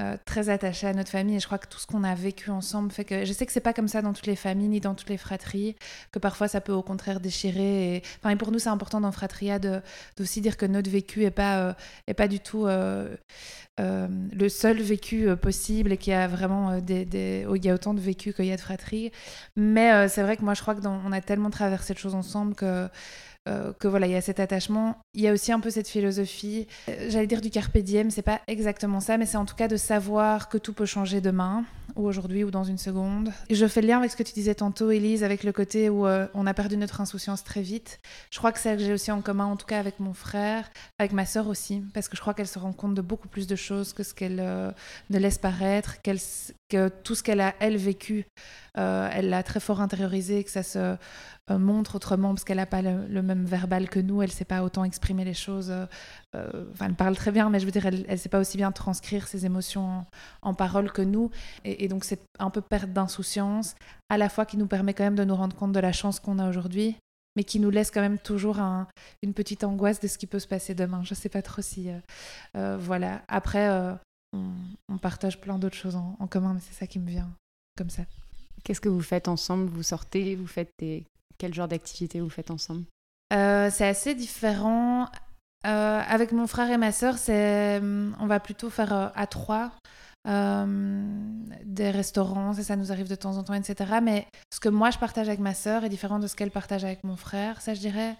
euh, très attaché à notre famille. Et je crois que tout ce qu'on a vécu ensemble fait que je sais que c'est pas comme ça dans toutes les familles ni dans toutes les fratries que parfois ça peut au contraire déchirer. Et, enfin, et pour nous c'est important dans Fratria de d'aussi dire que notre vécu est pas euh, est pas du tout euh, le seul vécu possible et qu'il y a vraiment des, des... Oh, il y a autant de vécu qu'il y a de fratries. Mais c'est vrai que moi je crois que on a tellement traversé de choses ensemble que euh, que voilà, il y a cet attachement. Il y a aussi un peu cette philosophie, euh, j'allais dire du carpe diem, c'est pas exactement ça, mais c'est en tout cas de savoir que tout peut changer demain, ou aujourd'hui, ou dans une seconde. Je fais le lien avec ce que tu disais tantôt, Elise, avec le côté où euh, on a perdu notre insouciance très vite. Je crois que c'est que j'ai aussi en commun, en tout cas avec mon frère, avec ma sœur aussi, parce que je crois qu'elle se rend compte de beaucoup plus de choses que ce qu'elle ne laisse paraître, que tout ce qu'elle a, elle, vécu, elle l'a très fort intériorisé, que ça se euh, montre autrement parce qu'elle n'a pas le, même verbal que nous, elle ne sait pas autant exprimer les choses. Euh, euh, enfin, elle parle très bien, mais je veux dire, elle ne sait pas aussi bien transcrire ses émotions en, paroles que nous. Et, donc, c'est un peu perte d'insouciance, à la fois qui nous permet quand même de nous rendre compte de la chance qu'on a aujourd'hui, mais qui nous laisse quand même toujours une petite angoisse de ce qui peut se passer demain. Je ne sais pas trop si... voilà. Après, on, partage plein d'autres choses en, en commun, mais c'est ça qui me vient comme ça. Qu'est-ce que vous faites ensemble? Vous sortez, vous faites des quel genre d'activité vous faites ensemble? Euh, C'est assez différent. Euh, avec mon frère et ma sœur, c'est, on va plutôt faire euh, à trois des restaurants, ça, ça nous arrive de temps en temps, etc. Mais ce que moi je partage avec ma sœur est différent de ce qu'elle partage avec mon frère, ça je dirais.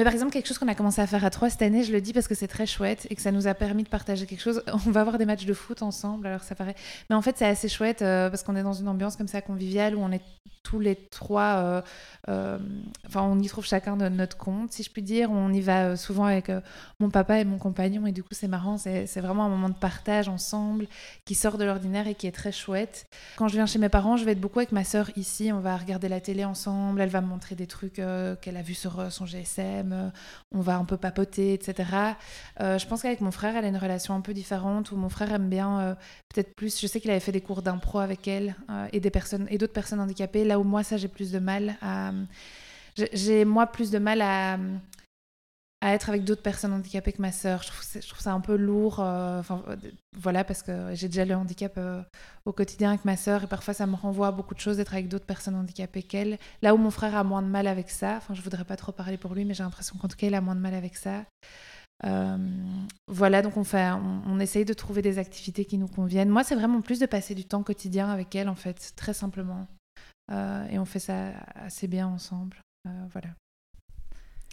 Mais par exemple, quelque chose qu'on a commencé à faire à trois cette année, je le dis parce que c'est très chouette et que ça nous a permis de partager quelque chose. On va avoir des matchs de foot ensemble, alors ça paraît. Mais en fait, c'est assez chouette euh, parce qu'on est dans une ambiance comme ça conviviale où on est tous les trois. Euh, euh, enfin, on y trouve chacun de notre compte, si je puis dire. On y va souvent avec mon papa et mon compagnon et du coup, c'est marrant. C'est vraiment un moment de partage ensemble qui sort de l'ordinaire et qui est très chouette. Quand je viens chez mes parents, je vais être beaucoup avec ma sœur ici. On va regarder la télé ensemble. Elle va me montrer des trucs qu'elle a vus sur son GSM euh, on va un peu papoter, etc. Euh, je pense qu'avec mon frère, elle a une relation un peu différente où mon frère aime bien euh, peut-être plus. Je sais qu'il avait fait des cours d'impro avec elle et personnes et d'autres personnes handicapées. Là où moi, ça, j'ai plus de mal à. J'ai moi plus de mal à être avec d'autres personnes handicapées que ma sœur. Je trouve, ça un peu lourd. Euh, enfin, voilà, parce que j'ai déjà le handicap euh, au quotidien avec ma sœur et parfois ça me renvoie à beaucoup de choses d'être avec d'autres personnes handicapées qu'elle. Là où mon frère a moins de mal avec ça, enfin, je voudrais pas trop parler pour lui, mais j'ai l'impression qu'en tout cas, il a moins de mal avec ça. Euh, voilà, donc on, fait, on, essaye de trouver des activités qui nous conviennent. Moi, c'est vraiment plus de passer du temps quotidien avec elle, en fait, très simplement. Et on fait ça assez bien ensemble. voilà.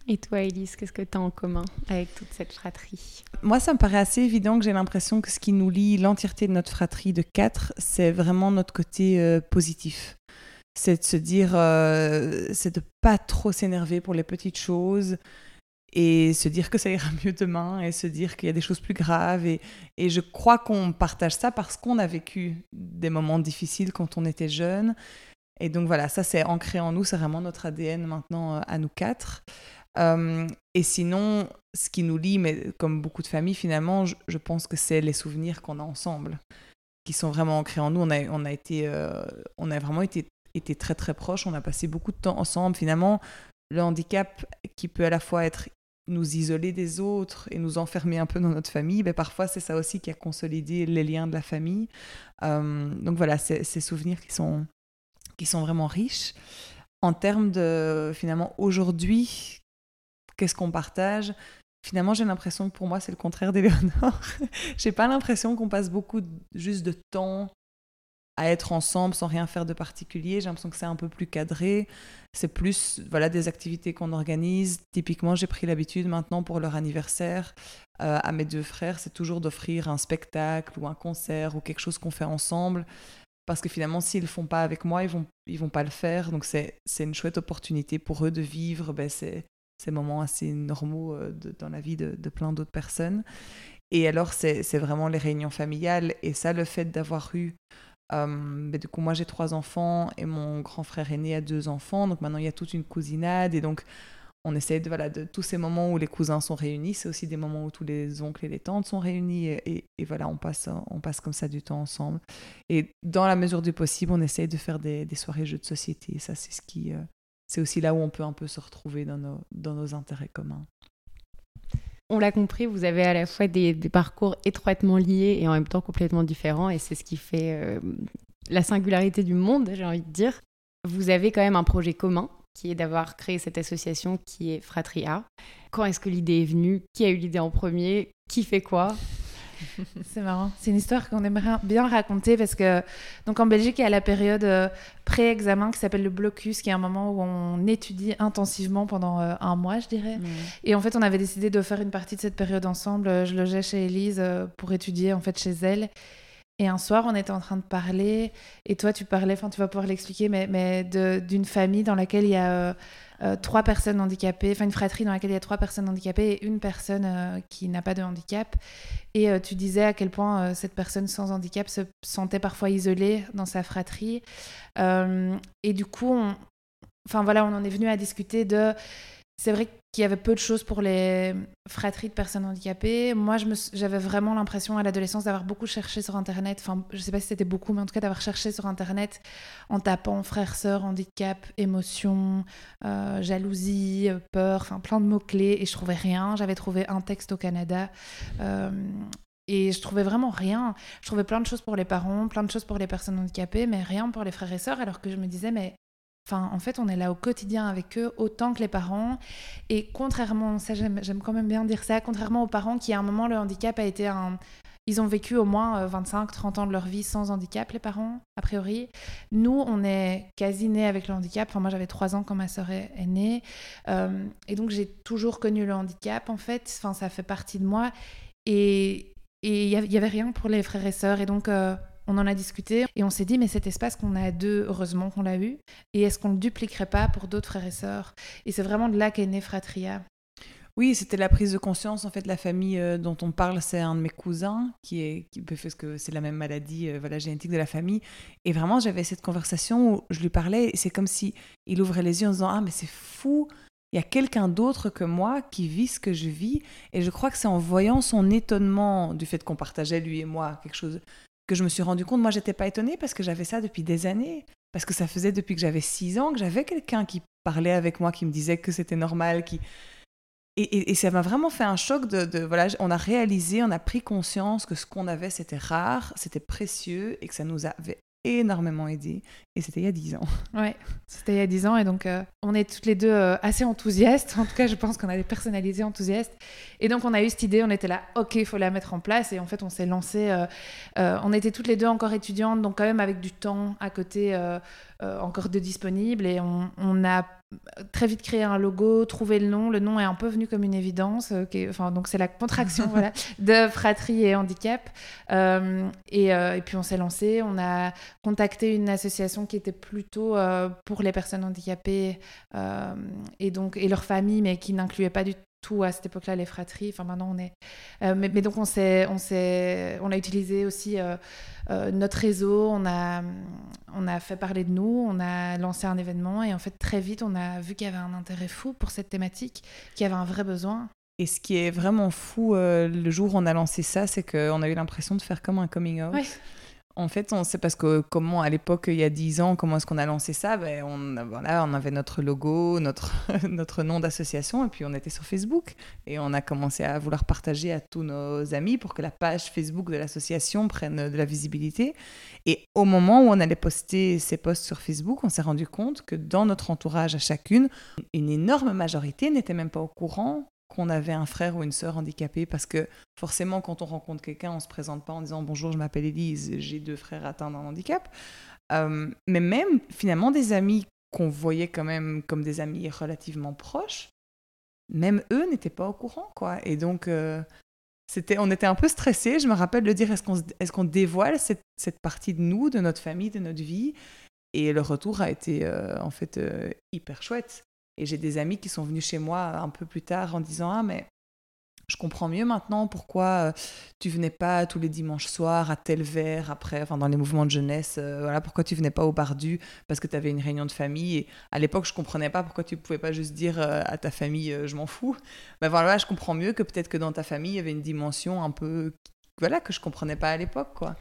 Et toi, Elise, qu'est-ce que tu as en commun avec toute cette fratrie? Moi, ça me paraît assez évident que j'ai l'impression que ce qui nous lie l'entièreté de notre fratrie de quatre, c'est vraiment notre côté euh, positif. C'est de se dire, euh, c'est de pas trop s'énerver pour les petites choses et se dire que ça ira mieux demain et se dire qu'il y a des choses plus graves. Et, et je crois qu'on partage ça parce qu'on a vécu des moments difficiles quand on était jeune. Et donc voilà, ça c'est ancré en nous, c'est vraiment notre ADN maintenant euh, à nous quatre. Euh, et sinon, ce qui nous lie, mais comme beaucoup de familles, finalement, je, pense que c'est les souvenirs qu'on a ensemble, qui sont vraiment ancrés en nous. On a, on a, été, euh, on a vraiment été, été très très proches, on a passé beaucoup de temps ensemble. Finalement, le handicap qui peut à la fois être nous isoler des autres et nous enfermer un peu dans notre famille, mais ben, parfois c'est ça aussi qui a consolidé les liens de la famille. Donc voilà, ces souvenirs qui sont, qui sont vraiment riches. En termes de, finalement, aujourd'hui, qu'est-ce qu'on partage? Finalement, j'ai l'impression que pour moi, c'est le contraire d'Éléonore. j'ai pas l'impression qu'on passe beaucoup juste de temps à être ensemble sans rien faire de particulier. J'ai l'impression que c'est un peu plus cadré. C'est plus voilà des activités qu'on organise. Typiquement, j'ai pris l'habitude maintenant pour leur anniversaire euh, à mes deux frères, c'est toujours d'offrir un spectacle ou un concert ou quelque chose qu'on fait ensemble. Parce que finalement, s'ils le font pas avec moi, ils vont ils vont pas le faire. Donc c'est une chouette opportunité pour eux de vivre ben, c'est ces moments assez normaux euh, dans la vie de, plein d'autres personnes. Et alors, c'est vraiment les réunions familiales. Et ça, le fait d'avoir eu... Euh, du coup, moi, j'ai trois enfants et mon grand frère aîné a deux enfants. Donc maintenant, il y a toute une cousinade. Et donc, on essaie de, de tous ces moments où les cousins sont réunis. C'est aussi des moments où tous les oncles et les tantes sont réunis. Et, voilà, on passe, comme ça du temps ensemble. Et dans la mesure du possible, on essaie de faire des, soirées jeux de société. ça, c'est ce qui, euh, c'est aussi là où on peut un peu se retrouver dans nos, dans nos intérêts communs. On l'a compris, vous avez à la fois des, parcours étroitement liés et en même temps complètement différents, et c'est ce qui fait euh, la singularité du monde, j'ai envie de dire. Vous avez quand même un projet commun, qui est d'avoir créé cette association qui est Fratria. Quand est-ce que l'idée est venue? Qui a eu l'idée en premier? Qui fait quoi? C'est marrant. C'est une histoire qu'on aimerait bien raconter parce que donc en Belgique, il y a la période euh, pré-examen qui s'appelle le blocus, qui est un moment où on étudie intensivement pendant euh, un mois, je dirais. Et en fait, on avait décidé de faire une partie de cette période ensemble. Je logeais chez Elise euh, pour étudier en fait chez elle. Et un soir, on était en train de parler, et toi, tu parlais, enfin, tu vas pouvoir l'expliquer, mais, mais d'une famille dans laquelle il y a euh, trois personnes handicapées, enfin une fratrie dans laquelle il y a trois personnes handicapées et une personne euh, qui n'a pas de handicap. Et euh, tu disais à quel point cette personne sans handicap se sentait parfois isolée dans sa fratrie. et du coup, enfin voilà, on en est venu à discuter de c'est vrai qu'il y avait peu de choses pour les fratries de personnes handicapées. Moi, j'avais vraiment l'impression à l'adolescence d'avoir beaucoup cherché sur Internet. Enfin, je sais pas si c'était beaucoup, mais en tout cas d'avoir cherché sur Internet en tapant frères, sœurs, handicap, émotion, euh, jalousie, peur, enfin plein de mots-clés. Et je trouvais rien. J'avais trouvé un texte au Canada. Euh, et je trouvais vraiment rien. Je trouvais plein de choses pour les parents, plein de choses pour les personnes handicapées, mais rien pour les frères et sœurs. Alors que je me disais, mais Enfin, en fait, on est là au quotidien avec eux autant que les parents. Et contrairement, ça j'aime quand même bien dire ça, contrairement aux parents qui à un moment le handicap a été un, ils ont vécu au moins 25-30 ans de leur vie sans handicap, les parents, a priori. Nous, on est quasi nés avec le handicap. Enfin, moi, j'avais 3 ans quand ma sœur est, née. et donc, j'ai toujours connu le handicap, en fait. Enfin, ça fait partie de moi. Et il n'y avait rien pour les frères et sœurs. Et donc, on en a discuté et on s'est dit, mais cet espace qu'on a à deux, heureusement qu'on l'a eu, et est-ce qu'on ne le dupliquerait pas pour d'autres frères et sœurs? Et c'est vraiment de là qu'est né Fratria. Oui, c'était la prise de conscience. En fait, la famille euh, dont on parle, c'est un de mes cousins qui est, qui, parce que c'est la même maladie, euh, voilà, génétique de la famille. Et vraiment, j'avais cette conversation où je lui parlais. C'est comme si il ouvrait les yeux en disant ah mais c'est fou. Il y a quelqu'un d'autre que moi qui vit ce que je vis. Et je crois que c'est en voyant son étonnement du fait qu'on partageait lui et moi quelque chose que je me suis rendu compte. Moi, j'étais pas étonnée parce que j'avais ça depuis des années. Parce que ça faisait depuis que j'avais six ans que j'avais quelqu'un qui parlait avec moi, qui me disait que c'était normal, qui et, ça m'a vraiment fait un choc de, voilà, on a réalisé, on a pris conscience que ce qu'on avait c'était rare, c'était précieux et que ça nous avait énormément aidé. Et c'était il y a 10 ans. Ouais, c'était il y a 10 ans. Et donc, euh, on est toutes les deux euh, assez enthousiastes. En tout cas, je pense qu'on a des enthousiastes. Et donc, on a eu cette idée, on était là, OK, il faut la mettre en place. Et en fait, on s'est lancé. Euh, on était toutes les deux encore étudiantes, donc quand même avec du temps à côté encore de disponible. Et on, on a très vite créer un logo, trouver le nom. Le nom est un peu venu comme une évidence. Euh, enfin, donc c'est la contraction voilà, de Fratrie et Handicap. Euh, et, euh, et, puis on s'est lancé. On a contacté une association qui était plutôt pour les personnes handicapées et donc et leurs familles, mais qui n'incluait pas du tout à cette époque-là les fratries. Enfin maintenant on est. mais, mais, donc on s'est, on s'est, on a utilisé aussi euh, notre réseau, on a, on a fait parler de nous, on a lancé un événement et en fait très vite on a vu qu'il y avait un intérêt fou pour cette thématique, qu'il y avait un vrai besoin. Et ce qui est vraiment fou euh, le jour où on a lancé ça, c'est qu'on a eu l'impression de faire comme un coming out. En fait, on sait parce que comment à l'époque, il y a 10 ans, comment est-ce qu'on a lancé ça? Ben, on, voilà, on avait notre logo, notre, notre nom d'association, et puis on était sur Facebook. Et on a commencé à vouloir partager à tous nos amis pour que la page Facebook de l'association prenne de la visibilité. Et au moment où on allait poster ces posts sur Facebook, on s'est rendu compte que dans notre entourage à chacune, une énorme majorité n'était même pas au courant qu'on avait un frère ou une sœur handicapée parce que forcément quand on rencontre quelqu'un on se présente pas en disant bonjour je m'appelle Elise j'ai deux frères atteints d'un handicap. Euh, mais même finalement des amis qu'on voyait quand même comme des amis relativement proches même eux n'étaient pas au courant quoi. Et donc euh, c'était on était un peu stressés. Je me rappelle de dire est-ce qu'on est qu'on dévoile cette, cette, partie de nous de notre famille de notre vie? Et le retour a été euh, en fait hyper chouette et j'ai des amis qui sont venus chez moi un peu plus tard en disant Ah, mais je comprends mieux maintenant pourquoi euh, tu venais pas tous les dimanches soirs à tel verre après, enfin dans les mouvements de jeunesse, euh, voilà pourquoi tu venais pas au bardu parce que tu avais une réunion de famille. Et à l'époque, je comprenais pas pourquoi tu pouvais pas juste dire euh, à ta famille je m'en fous. Ben voilà, je comprends mieux que peut-être que dans ta famille, il y avait une dimension un peu voilà que je comprenais pas à l'époque quoi.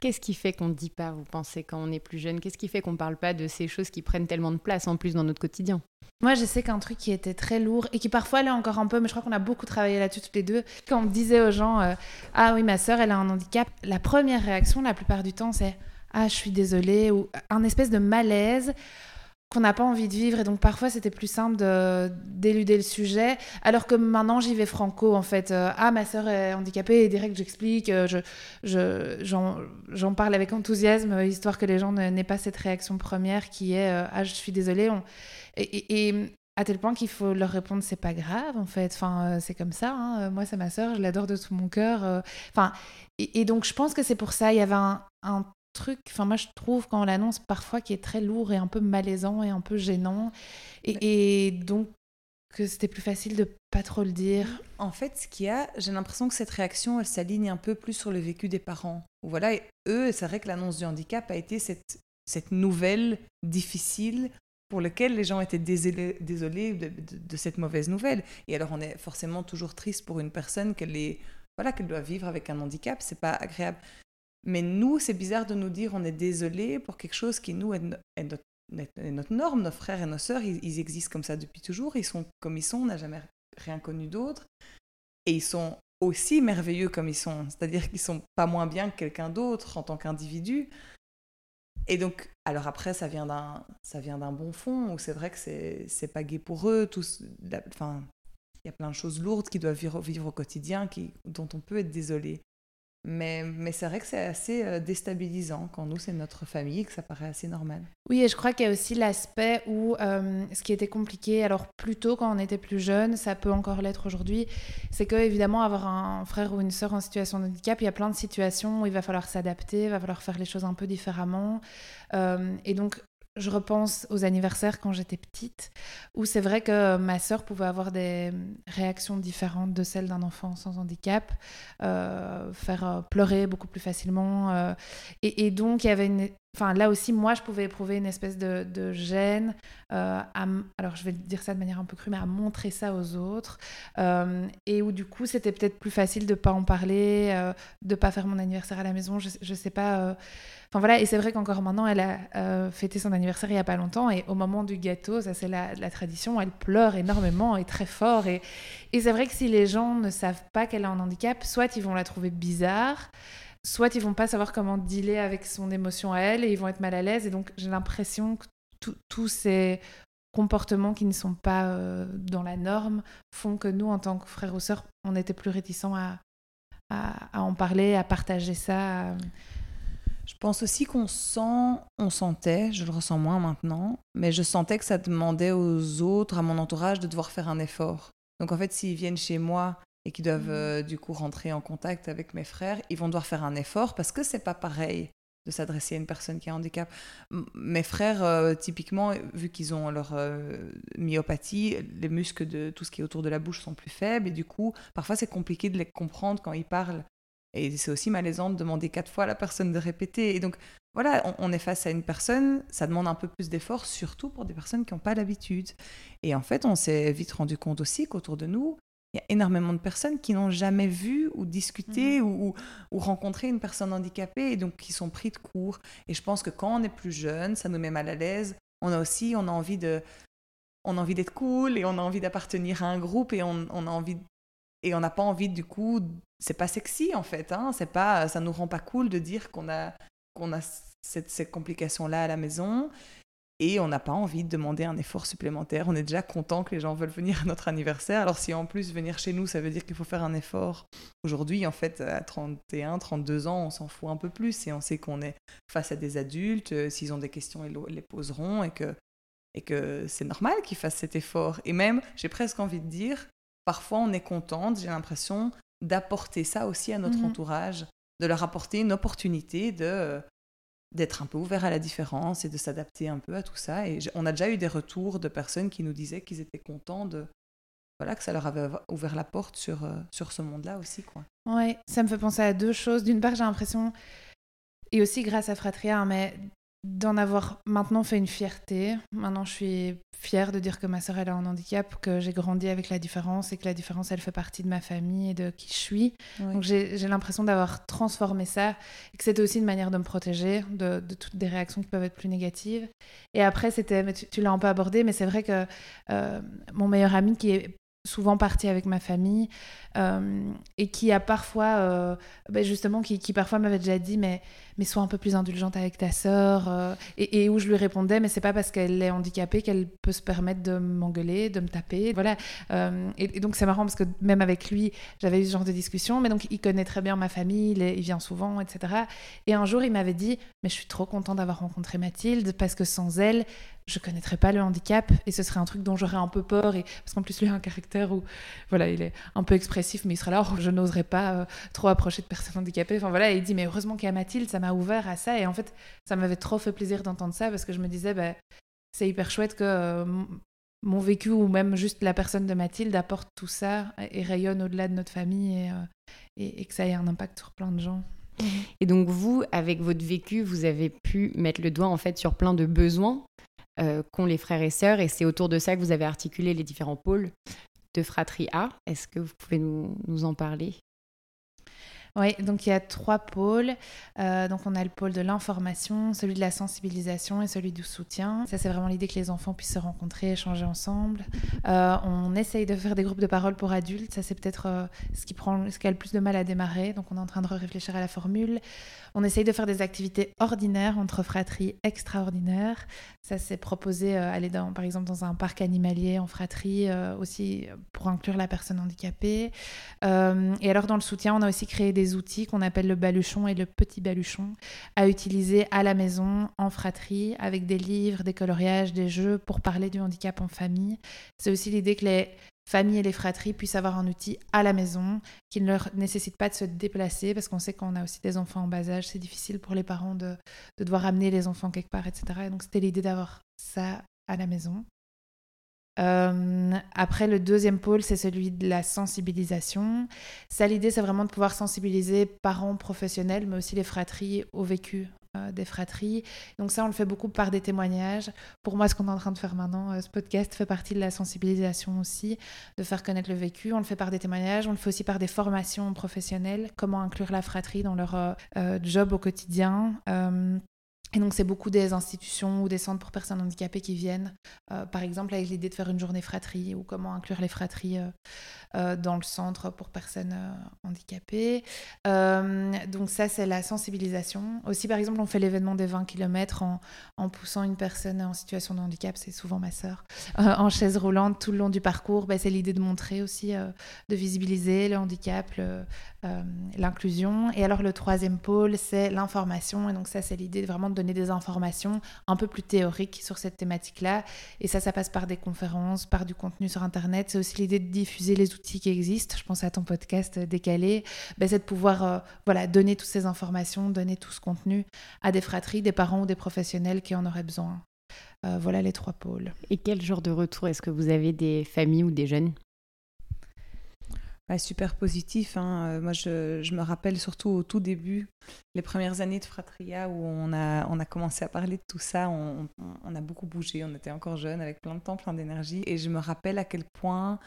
Qu'est-ce qui fait qu'on ne dit pas, vous pensez, quand on est plus jeune? Qu'est-ce qui fait qu'on ne parle pas de ces choses qui prennent tellement de place en plus dans notre quotidien? Moi, je sais qu'un truc qui était très lourd et qui parfois l'est encore un peu, mais je crois qu'on a beaucoup travaillé là-dessus toutes les deux. Quand on disait aux gens euh, Ah oui, ma sœur, elle a un handicap, la première réaction, la plupart du temps, c'est Ah, je suis désolée, ou un espèce de malaise qu'on n'a pas envie de vivre et donc parfois c'était plus simple d'éluder le sujet. Alors que maintenant j'y vais franco en fait. Euh, ah ma sœur est handicapée et direct j'explique euh, je j'en parle avec enthousiasme euh, histoire que les gens n'aient pas cette réaction première qui est ah je suis désolée et, à tel point qu'il faut leur répondre c'est pas grave en fait. Enfin c'est comme ça hein. moi c'est ma sœur je l'adore de tout mon cœur enfin et, donc je pense que c'est pour ça il y avait un truc, enfin moi je trouve quand on l'annonce parfois qui est très lourd et un peu malaisant et un peu gênant. Et, donc que c'était plus facile de pas trop le dire. En fait, ce qu'il y a, j'ai l'impression que cette réaction, elle s'aligne un peu plus sur le vécu des parents. Voilà, et eux, c'est vrai que l'annonce du handicap a été cette, cette nouvelle difficile pour laquelle les gens étaient désolés, désolés de, de, cette mauvaise nouvelle. Et alors on est forcément toujours triste pour une personne qu'elle est voilà qu'elle doit vivre avec un handicap, c'est pas agréable. Mais nous, c'est bizarre de nous dire on est désolé pour quelque chose qui, nous, est, notre, norme. Nos frères et nos sœurs, ils, existent comme ça depuis toujours. Ils sont comme ils sont, on n'a jamais rien connu d'autre. Et ils sont aussi merveilleux comme ils sont. C'est-à-dire qu'ils sont pas moins bien que quelqu'un d'autre en tant qu'individu. Et donc, alors après, ça vient d'un, ça vient d'un bon fond, où c'est vrai que c'est, c'est pas gai pour eux. Tous, enfin, il y a plein de choses lourdes qu'ils doivent vivre, vivre au quotidien qui, dont on peut être désolé. Mais, c'est vrai que c'est assez euh, déstabilisant quand nous, c'est notre famille, que ça paraît assez normal. Oui, et je crois qu'il y a aussi l'aspect où euh, ce qui était compliqué, alors plutôt quand on était plus jeune, ça peut encore l'être aujourd'hui, c'est que évidemment avoir un frère ou une sœur en situation de handicap, il y a plein de situations où il va falloir s'adapter, il va falloir faire les choses un peu différemment. Euh, et donc je repense aux anniversaires quand j'étais petite, où c'est vrai que ma sœur pouvait avoir des réactions différentes de celles d'un enfant sans handicap, euh, faire euh, pleurer beaucoup plus facilement. Euh, et, donc, il y avait une, Enfin, là aussi, moi, je pouvais éprouver une espèce de, gêne, euh, alors je vais dire ça de manière un peu crue, mais à montrer ça aux autres, euh, et où du coup, c'était peut-être plus facile de pas en parler, euh, de pas faire mon anniversaire à la maison, je, je sais pas. Enfin voilà, et c'est vrai qu'encore maintenant, elle a fêté son anniversaire il y a pas longtemps, et au moment du gâteau, ça c'est la, la, tradition, elle pleure énormément et très fort, et, et c'est vrai que si les gens ne savent pas qu'elle a un handicap, soit ils vont la trouver bizarre, soit ils vont pas savoir comment dealer avec son émotion à elle et ils vont être mal à l'aise. Et donc j'ai l'impression que tous ces comportements qui ne sont pas euh, dans la norme font que nous, en tant que frères ou sœurs, on était plus réticents à, en parler, à partager ça. Je pense aussi qu'on sent, on sentait, je le ressens moins maintenant, mais je sentais que ça demandait aux autres, à mon entourage, de devoir faire un effort. Donc en fait, s'ils viennent chez moi et qui doivent mmh. euh, du coup rentrer en contact avec mes frères, ils vont devoir faire un effort parce que c'est pas pareil de s'adresser à une personne qui a un handicap. mes frères, euh, typiquement, vu qu'ils ont leur euh, myopathie, les muscles de tout ce qui est autour de la bouche sont plus faibles et du coup, parfois c'est compliqué de les comprendre quand ils parlent. Et c'est aussi malaisant de demander quatre fois à la personne de répéter. Et donc, voilà, on, on est face à une personne, ça demande un peu plus d'effort, surtout pour des personnes qui n'ont pas l'habitude. Et en fait, on s'est vite rendu compte aussi qu'autour de nous, il y a énormément de personnes qui n'ont jamais vu ou discuté mhm. ou, ou, rencontré une personne handicapée et donc qui sont pris de court. Et je pense que quand on est plus jeune, ça nous met mal à l'aise. On a aussi, on a envie de, on a envie d'être cool et on a envie d'appartenir à un groupe et on, on a envie et on n'a pas envie du coup, c'est pas sexy en fait. Hein, c'est pas, ça nous rend pas cool de dire qu'on a qu'on a cette, cette complication là à la maison et on n'a pas envie de demander un effort supplémentaire. On est déjà content que les gens veulent venir à notre anniversaire. Alors si en plus venir chez nous, ça veut dire qu'il faut faire un effort. Aujourd'hui, en fait, à 31, 32 ans, on s'en fout un peu plus et on sait qu'on est face à des adultes. Euh, s'ils ont des questions, ils les poseront et que, et que c'est normal qu'ils fassent cet effort. Et même, j'ai presque envie de dire, parfois on est contente, j'ai l'impression, d'apporter ça aussi à notre mhm. entourage, de leur apporter une opportunité de d'être un peu ouvert à la différence et de s'adapter un peu à tout ça. Et on a déjà eu des retours de personnes qui nous disaient qu'ils étaient contents de voilà que ça leur avait ouvert la porte sur euh, sur ce monde-là aussi quoi. Ouais, ça me fait penser à deux choses. D'une part, j'ai l'impression et aussi grâce à Fratria, hein, mais d'en avoir maintenant fait une fierté. Maintenant, je suis fière de dire que ma sœur, elle a un handicap, que j'ai grandi avec la différence et que la différence, elle fait partie de ma famille et de qui je suis. Donc, j'ai l'impression d'avoir transformé ça et que c'était aussi une manière de me protéger de, toutes des réactions qui peuvent être plus négatives. Et après, c'était, tu, tu l'as un peu abordé, mais c'est vrai que euh, mon meilleur ami qui est souvent parti avec ma famille euh, et qui a parfois, euh, ben justement, qui, parfois m'avait déjà dit mais, mais sois un peu plus indulgente avec ta sœur euh, et, et, où je lui répondais mais c'est pas parce qu'elle est handicapée qu'elle peut se permettre de m'engueuler, de me taper, voilà. Et, donc c'est marrant parce que même avec lui j'avais eu ce genre de discussion, mais donc il connaît très bien ma famille, il, il vient souvent, etc. Et un jour il m'avait dit mais je suis trop content d'avoir rencontré Mathilde parce que sans elle je connaîtrais pas le handicap et ce serait un truc dont j'aurais un peu peur et parce qu'en plus lui a un caractère où voilà il est un peu expressif mais il sera là, oh, je n'oserais pas euh, trop approcher de personnes handicapées. Enfin voilà, et il dit, mais heureusement a Mathilde, ça m'a ouvert à ça. Et en fait, ça m'avait trop fait plaisir d'entendre ça parce que je me disais, bah, c'est hyper chouette que euh, mon vécu ou même juste la personne de Mathilde apporte tout ça et rayonne au-delà de notre famille et, euh, et, que ça ait un impact sur plein de gens. Et donc vous, avec votre vécu, vous avez pu mettre le doigt en fait sur plein de besoins qu'ont les frères et sœurs, et c'est autour de ça que vous avez articulé les différents pôles de Fratrie A. Est-ce que vous pouvez nous, nous en parler? Oui, donc il y a trois pôles. Euh, donc on a le pôle de l'information, celui de la sensibilisation et celui du soutien. Ça c'est vraiment l'idée que les enfants puissent se rencontrer, échanger ensemble. Euh, on essaye de faire des groupes de parole pour adultes. Ça c'est peut-être euh, ce qui prend, ce a le plus de mal à démarrer. Donc on est en train de réfléchir à la formule. On essaye de faire des activités ordinaires entre fratries extraordinaires. Ça, c'est proposé aller dans, par exemple dans un parc animalier en fratrie, aussi pour inclure la personne handicapée. Et alors, dans le soutien, on a aussi créé des outils qu'on appelle le baluchon et le petit baluchon à utiliser à la maison, en fratrie, avec des livres, des coloriages, des jeux pour parler du handicap en famille. C'est aussi l'idée que les familles et les fratries puissent avoir un outil à la maison qui ne leur nécessite pas de se déplacer parce qu'on sait qu'on a aussi des enfants en bas âge, c'est difficile pour les parents de, de devoir amener les enfants quelque part, etc. Et donc c'était l'idée d'avoir ça à la maison. Euh, après, le deuxième pôle, c'est celui de la sensibilisation. Ça, l'idée, c'est vraiment de pouvoir sensibiliser parents professionnels, mais aussi les fratries au vécu euh, des fratries. Donc ça, on le fait beaucoup par des témoignages. Pour moi, ce qu'on est en train de faire maintenant, euh, ce podcast fait partie de la sensibilisation aussi, de faire connaître le vécu. On le fait par des témoignages, on le fait aussi par des formations professionnelles, comment inclure la fratrie dans leur job au quotidien. Et donc, c'est beaucoup des institutions ou des centres pour personnes handicapées qui viennent, euh, par exemple, avec l'idée de faire une journée fratrie ou comment inclure les fratries euh, euh, dans le centre pour personnes handicapées. donc, ça, c'est la sensibilisation. Aussi, par exemple, on fait l'événement des 20 km en, poussant une personne en situation de handicap, c'est souvent ma sœur, en chaise roulante tout le long du parcours. Ben, c'est l'idée de montrer aussi, de visibiliser le handicap, l'inclusion. Et alors, le troisième pôle, c'est l'information. Et donc, ça, c'est l'idée vraiment de donner des informations un peu plus théoriques sur cette thématique-là. Et ça, ça passe par des conférences, par du contenu sur Internet. C'est aussi l'idée de diffuser les outils qui existent. Je pense à ton podcast décalé. Ben, c'est de pouvoir euh, voilà, donner toutes ces informations, donner tout ce contenu à des fratries, des parents ou des professionnels qui en auraient besoin. Euh, voilà les trois pôles. Et quel genre de retour Est-ce que vous avez des familles ou des jeunes? Super positif. Hein. Euh, moi, je, me rappelle surtout au tout début, les premières années de Fratria, où on a, on a commencé à parler de tout ça. On, on, a beaucoup bougé, on était encore jeunes, avec plein de temps, plein d'énergie. Et je me rappelle à quel point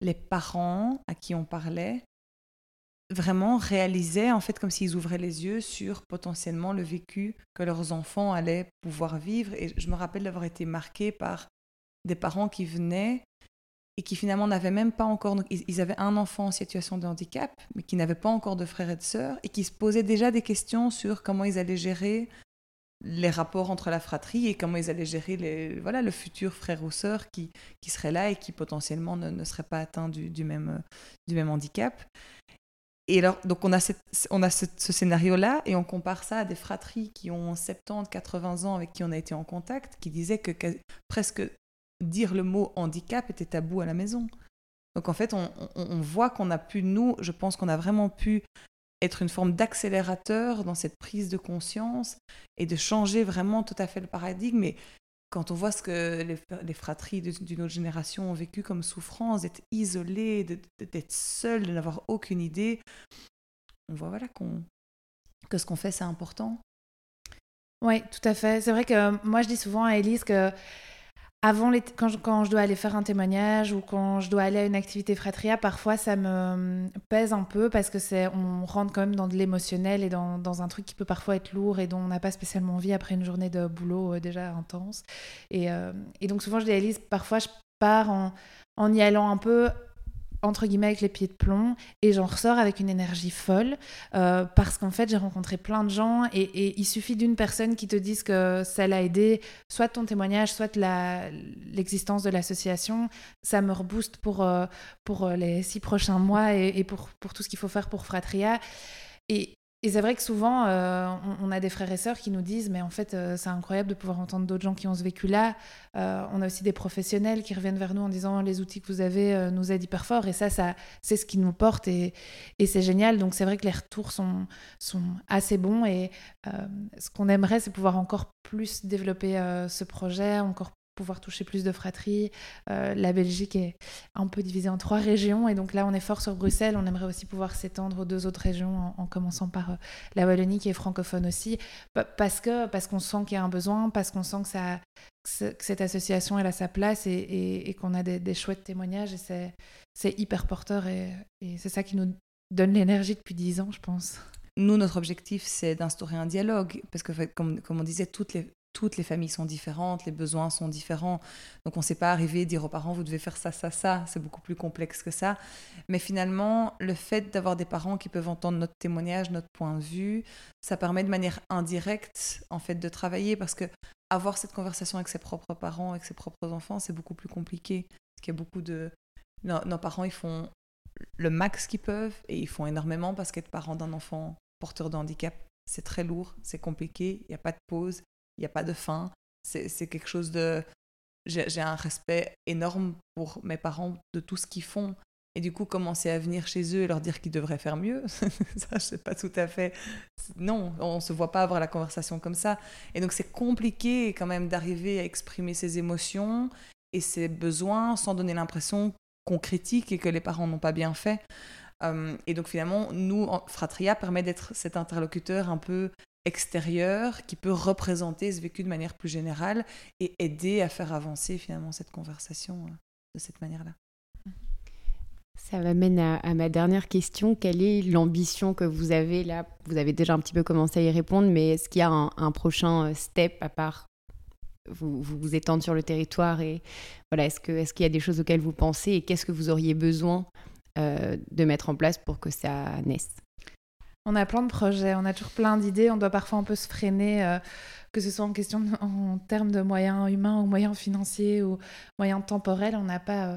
les parents à qui on parlait vraiment réalisaient, en fait, comme s'ils ouvraient les yeux sur potentiellement le vécu que leurs enfants allaient pouvoir vivre. Et je me rappelle d'avoir été marquée par des parents qui venaient et qui finalement n'avaient même pas encore, ils, avaient un enfant en situation de handicap, mais qui n'avaient pas encore de frères et de sœurs, et qui se posaient déjà des questions sur comment ils allaient gérer les rapports entre la fratrie et comment ils allaient gérer les, voilà, le futur frère ou sœur qui, qui serait là et qui potentiellement ne, ne serait pas atteint du, du, même, du même handicap. Et alors, donc on a, cette, on a ce, ce scénario-là et on compare ça à des fratries qui ont 70, 80 ans avec qui on a été en contact, qui disaient que presque dire le mot handicap était tabou à la maison. Donc en fait, on, voit qu'on a pu, nous, je pense qu'on a vraiment pu être une forme d'accélérateur dans cette prise de conscience et de changer vraiment tout à fait le paradigme. Mais quand on voit ce que les, fratries d'une autre génération ont vécu comme souffrance, d'être isolées, d'être seules, de n'avoir aucune idée, on voit voilà que ce qu'on fait, c'est important. Oui, tout à fait. C'est vrai que moi, je dis souvent à Elise que avant les quand, je, quand, je, dois aller faire un témoignage ou quand je dois aller à une activité fratria, parfois ça me pèse un peu parce que c'est on rentre quand même dans de l'émotionnel et dans, dans, un truc qui peut parfois être lourd et dont on n'a pas spécialement envie après une journée de boulot euh, déjà intense. Et, euh, et, donc souvent je Elise, parfois je pars en, en y allant un peu entre guillemets avec les pieds de plomb et j'en ressors avec une énergie folle euh, parce qu'en fait j'ai rencontré plein de gens et, il suffit d'une personne qui te dise que ça l'a aidé soit ton témoignage soit l'existence de l'association ça me rebooste pour, euh, pour euh, les six prochains mois et, pour, pour tout ce qu'il faut faire pour Fratria et c'est vrai que souvent, euh, on, a des frères et sœurs qui nous disent, mais en fait, euh, c'est incroyable de pouvoir entendre d'autres gens qui ont ce vécu-là. Euh, on a aussi des professionnels qui reviennent vers nous en disant, les outils que vous avez nous aident hyper fort. Et ça, ça c'est ce qui nous porte et, et c'est génial. Donc c'est vrai que les retours sont, sont assez bons. Et ce qu'on aimerait, c'est pouvoir encore plus développer ce projet, encore pouvoir toucher plus de fratries. Euh, la Belgique est un peu divisée en trois régions et donc là on est fort sur Bruxelles. On aimerait aussi pouvoir s'étendre aux deux autres régions en, commençant par euh, la Wallonie qui est francophone aussi parce que parce qu'on sent qu'il y a un besoin, parce qu'on sent que, ça, que cette association elle a sa place et, qu'on a des, chouettes témoignages et c'est hyper porteur et, c'est ça qui nous donne l'énergie depuis dix ans je pense. Nous, notre objectif, c'est d'instaurer un dialogue, parce que, comme, comme on disait, toutes les, toutes les familles sont différentes, les besoins sont différents. Donc on ne sait pas arriver dire aux parents, vous devez faire ça, ça, ça. C'est beaucoup plus complexe que ça. Mais finalement, le fait d'avoir des parents qui peuvent entendre notre témoignage, notre point de vue, ça permet de manière indirecte, en fait, de travailler parce que avoir cette conversation avec ses propres parents, avec ses propres enfants, c'est beaucoup plus compliqué. Parce qu'il y a beaucoup de... Nos, nos parents, ils font le max qu'ils peuvent et ils font énormément parce qu'être parent d'un enfant porteur de handicap, c'est très lourd, c'est compliqué, il n'y a pas de pause, il n'y a pas de fin. C'est quelque chose de... J'ai un respect énorme pour mes parents de tout ce qu'ils font. Et du coup, commencer à venir chez eux et leur dire qu'ils devraient faire mieux, ça, je sais pas tout à fait. Non, on se voit pas avoir la conversation comme ça. Et donc, c'est compliqué quand même d'arriver à exprimer ses émotions et ses besoins sans donner l'impression qu'on critique et que les parents n'ont pas bien fait. Euh, et donc, finalement, nous, Fratria permet d'être cet interlocuteur un peu extérieur qui peut représenter ce vécu de manière plus générale et aider à faire avancer finalement cette conversation euh, de cette manière-là. Ça m'amène à, ma dernière question. Quelle est l'ambition que vous avez là? Vous avez déjà un petit peu commencé à y répondre, mais est-ce qu'il y a un, prochain euh, step à part? Vous, vous, étendre sur le territoire et voilà, est-ce qu'il y a des choses auxquelles vous pensez et qu'est-ce que vous auriez besoin euh, de mettre en place pour que ça naisse? On a plein de projets, on a toujours plein d'idées, on doit parfois un peu se freiner. Euh, que ce soit en question en termes de moyens humains ou moyens financiers ou moyens temporels, on n'a pas euh,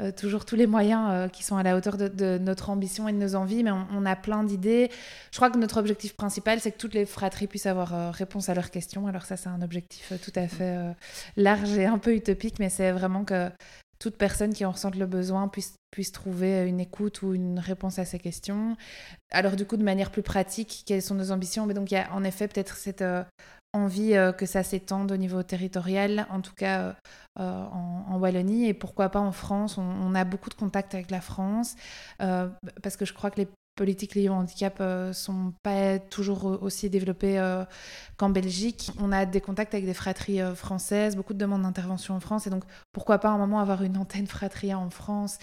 euh, toujours tous les moyens euh, qui sont à la hauteur de, notre ambition et de nos envies, mais on, a plein d'idées. Je crois que notre objectif principal, c'est que toutes les fratries puissent avoir réponse à leurs questions. Alors ça, c'est un objectif tout à fait large et un peu utopique, mais c'est vraiment que toute personne qui en ressente le besoin puisse, puisse trouver une écoute ou une réponse à ces questions. Alors du coup, de manière plus pratique, quelles sont nos ambitions? Mais donc il y a en effet peut-être cette envie euh, que ça s'étende au niveau territorial, en tout cas euh, euh, en, Wallonie, et pourquoi pas en France? On, a beaucoup de contacts avec la France, parce que je crois que les politiques liées au handicap ne sont pas toujours aussi développées qu'en Belgique. On a des contacts avec des fratries françaises, beaucoup de demandes d'intervention en France, et donc pourquoi pas un moment avoir une antenne fratria en France.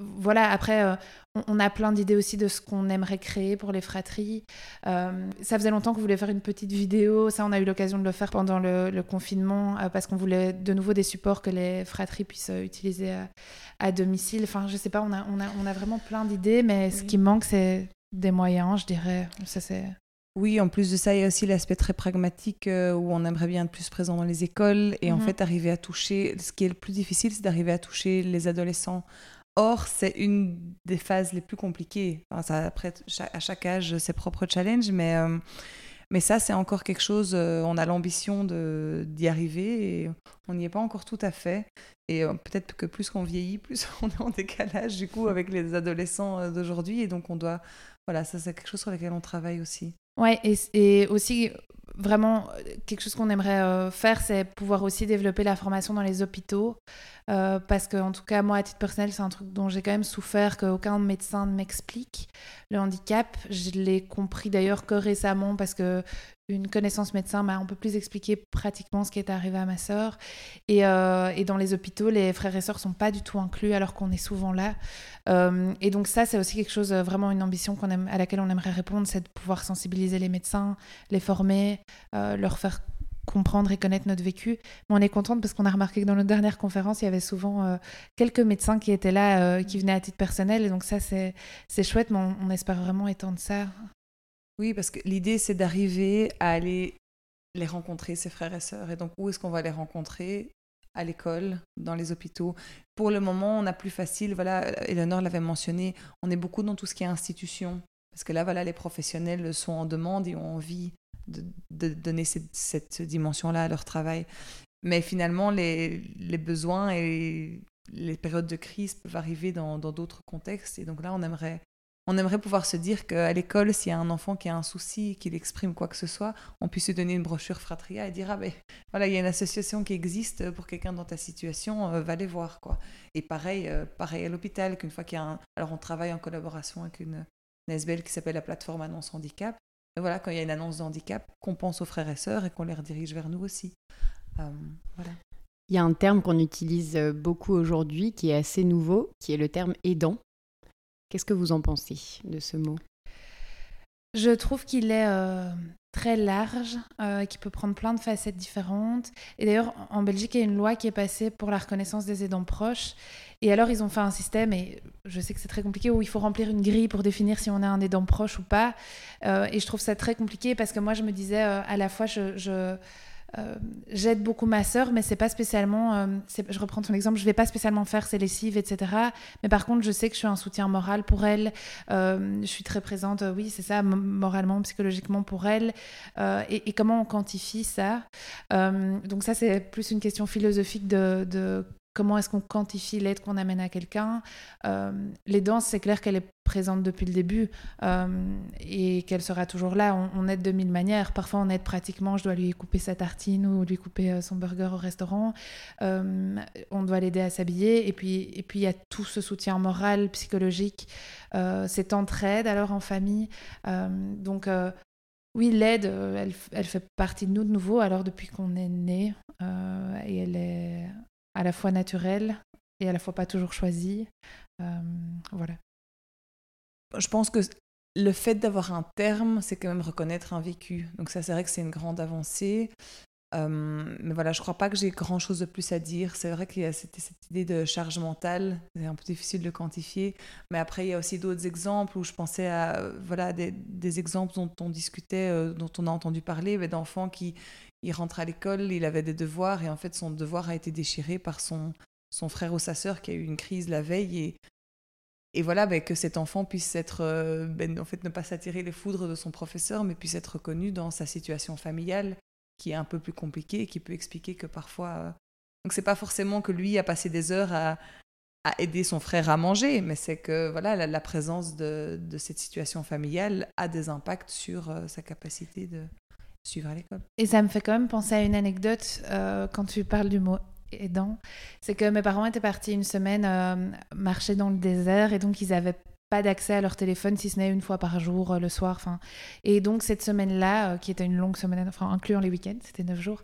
Voilà, après, euh, on, a plein d'idées aussi de ce qu'on aimerait créer pour les fratries. Euh, ça faisait longtemps qu'on voulait faire une petite vidéo. Ça, on a eu l'occasion de le faire pendant le, confinement euh, parce qu'on voulait de nouveau des supports que les fratries puissent utiliser à, domicile. Enfin, je sais pas, on a, on a, on a vraiment plein d'idées, mais ce qui manque, c'est des moyens, je dirais. Ça, c'est. Oui, en plus de ça, il y a aussi l'aspect très pragmatique où on aimerait bien être plus présent dans les écoles et en mhm. fait arriver à toucher. Ce qui est le plus difficile, c'est d'arriver à toucher les adolescents Or, c'est une des phases les plus compliquées. ça, après, à chaque âge, ses propres challenges, mais, euh, mais ça, c'est encore quelque chose, euh, on a l'ambition d'y arriver et on n'y est pas encore tout à fait. Et euh, peut-être que plus qu'on vieillit, plus on est en décalage, du coup, avec les adolescents d'aujourd'hui. Et donc, on doit. Voilà, ça, c'est quelque chose sur lequel on travaille aussi. Ouais, et, et aussi, vraiment, quelque chose qu'on aimerait faire, c'est pouvoir aussi développer la formation dans les hôpitaux. Euh, parce que, en tout cas, moi, à titre personnel, c'est un truc dont j'ai quand même souffert, qu'aucun médecin ne m'explique. Le handicap, je l'ai compris d'ailleurs que récemment, parce que une connaissance médecin m'a un peu plus expliqué pratiquement ce qui est arrivé à ma sœur. Et, euh, et, dans les hôpitaux, les frères et sœurs sont pas du tout inclus alors qu'on est souvent là. Euh, et donc ça, c'est aussi quelque chose, vraiment une ambition aime, à laquelle on aimerait répondre, c'est de pouvoir sensibiliser les médecins, les former, leur faire comprendre et connaître notre vécu. Mais on est contente parce qu'on a remarqué que dans notre dernière conférence, il y avait souvent euh, quelques médecins qui étaient là, euh, qui venaient à titre personnel. Et donc ça, c'est chouette, mais on, espère vraiment étendre ça. Oui, parce que l'idée, c'est d'arriver à aller les rencontrer, ces frères et sœurs. Et donc, où est-ce qu'on va les rencontrer? À l'école, dans les hôpitaux. Pour le moment, on a plus facile, voilà, Eleanor l'avait mentionné, on est beaucoup dans tout ce qui est institution. Parce que là, voilà, les professionnels sont en demande et ont envie de, donner cette, dimension-là à leur travail. Mais finalement, les, besoins et les périodes de crise peuvent arriver dans d'autres contextes. Et donc là, on aimerait, on aimerait pouvoir se dire qu'à l'école, s'il y a un enfant qui a un souci, qu'il exprime quoi que ce soit, on puisse lui donner une brochure Fratria et dire Ah ben voilà, il y a une association qui existe pour quelqu'un dans ta situation, euh, va les voir. quoi. Et pareil, euh, pareil à l'hôpital, qu'une fois qu'il y a un. Alors on travaille en collaboration avec une, une qui s'appelle la plateforme Annonce Handicap voilà, quand il y a une annonce de handicap, qu'on pense aux frères et sœurs et qu'on les redirige vers nous aussi. Euh, voilà. Il y a un terme qu'on utilise euh, beaucoup aujourd'hui qui est assez nouveau, qui est le terme aidant. Qu'est-ce que vous en pensez de ce mot? Je trouve qu'il est euh, très large, euh, qui peut prendre plein de facettes différentes. Et d'ailleurs, en Belgique, il y a une loi qui est passée pour la reconnaissance des aidants proches. Et alors, ils ont fait un système, et je sais que c'est très compliqué, où il faut remplir une grille pour définir si on a un aidant proche ou pas. Euh, et je trouve ça très compliqué parce que moi, je me disais, euh, à la fois, je j'aide beaucoup ma sœur, mais c'est pas spécialement. je reprends ton exemple, je vais pas spécialement faire ses lessives, etc. Mais par contre, je sais que je suis un soutien moral pour elle. je suis très présente, oui, c'est ça, moralement, psychologiquement pour elle. Et, comment on quantifie ça? Donc ça, c'est plus une question philosophique de comment est-ce qu'on quantifie l'aide qu'on amène à quelqu'un. Euh, les danses, c'est clair qu'elle est présente depuis le début euh, et qu'elle sera toujours là. On, aide de mille manières. Parfois, on aide pratiquement, je dois lui couper sa tartine ou lui couper euh, son burger au restaurant. on doit l'aider à s'habiller. Et puis, et puis, il y a tout ce soutien moral, psychologique, cette entraide alors en famille. donc, oui, l'aide, elle, elle, fait partie de nous de nouveau, alors depuis qu'on est né, et elle est à la fois naturel et à la fois pas toujours choisi. Euh, voilà. Je pense que le fait d'avoir un terme, c'est quand même reconnaître un vécu. Donc ça, c'est vrai que c'est une grande avancée. Euh, mais voilà, je crois pas que j'ai grand chose de plus à dire. C'est vrai qu'il y a cette, idée de charge mentale, c'est un peu difficile de quantifier. Mais après, il y a aussi d'autres exemples où je pensais à voilà, des, des exemples dont on discutait, euh, dont on a entendu parler, d'enfants qui, il rentre à l'école, il avait des devoirs et en fait son devoir a été déchiré par son, son frère ou sa sœur qui a eu une crise la veille et, et voilà ben, que cet enfant puisse être euh, ben, en fait ne pas s'attirer les foudres de son professeur mais puisse être reconnu dans sa situation familiale qui est un peu plus compliquée et qui peut expliquer que parfois euh, donc c'est pas forcément que lui a passé des heures à, à aider son frère à manger mais c'est que voilà la, présence de, de, cette situation familiale a des impacts sur euh, sa capacité de suivre à l'école. Et ça me fait quand même penser à une anecdote euh, quand tu parles du mot aidant. C'est que mes parents étaient partis une semaine euh, marcher dans le désert et donc ils avaient pas d'accès à leur téléphone si ce n'est une fois par jour euh, le soir. Enfin, et donc cette semaine-là, euh, qui était une longue semaine, enfin incluant les week-ends, c'était neuf jours,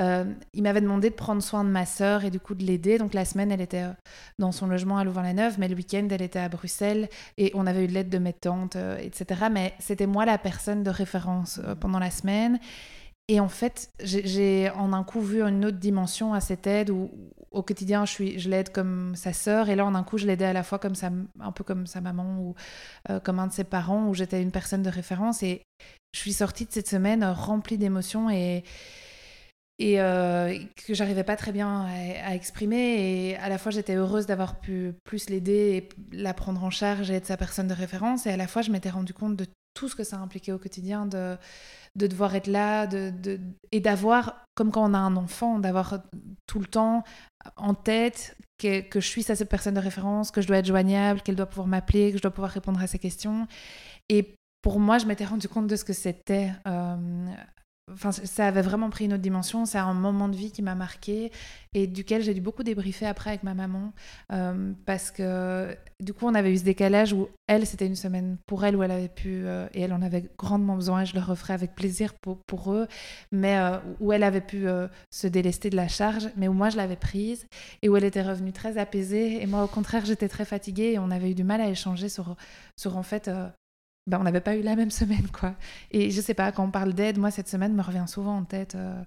euh, il m'avait demandé de prendre soin de ma sœur et du coup de l'aider. Donc la semaine, elle était dans son logement à Louvain-la-Neuve, mais le week-end, elle était à Bruxelles et on avait eu de l'aide de mes tantes, etc. Mais c'était moi la personne de référence pendant la semaine. Et en fait, j'ai en un coup vu une autre dimension à cette aide où, au quotidien, je, je l'aide comme sa sœur, et là, en un coup, je l'aidais à la fois comme un peu comme sa maman ou euh, comme un de ses parents, où j'étais une personne de référence. Et je suis sortie de cette semaine remplie d'émotions et, et euh, que j'arrivais pas très bien à, exprimer. Et à la fois, j'étais heureuse d'avoir pu plus l'aider et la prendre en charge et être sa personne de référence. Et à la fois, je m'étais rendu compte de tout ce que ça impliquait au quotidien de, de devoir être là de, de et d'avoir, comme quand on a un enfant, d'avoir tout le temps en tête que, que je suis sa personne de référence, que je dois être joignable, qu'elle doit pouvoir m'appeler, que je dois pouvoir répondre à ses questions. Et pour moi, je m'étais rendu compte de ce que c'était euh, Enfin, ça avait vraiment pris une autre dimension. C'est un moment de vie qui m'a marqué et duquel j'ai dû beaucoup débriefer après avec ma maman euh, parce que du coup, on avait eu ce décalage où elle, c'était une semaine pour elle où elle avait pu euh, et elle en avait grandement besoin. Et je le referai avec plaisir pour, pour eux, mais euh, où elle avait pu se délester de la charge, mais où moi je l'avais prise et où elle était revenue très apaisée et moi au contraire j'étais très fatiguée et on avait eu du mal à échanger sur sur en fait ben, on n'avait pas eu la même semaine, quoi. Et je sais pas, quand on parle d'aide, moi, cette semaine me revient souvent en tête euh,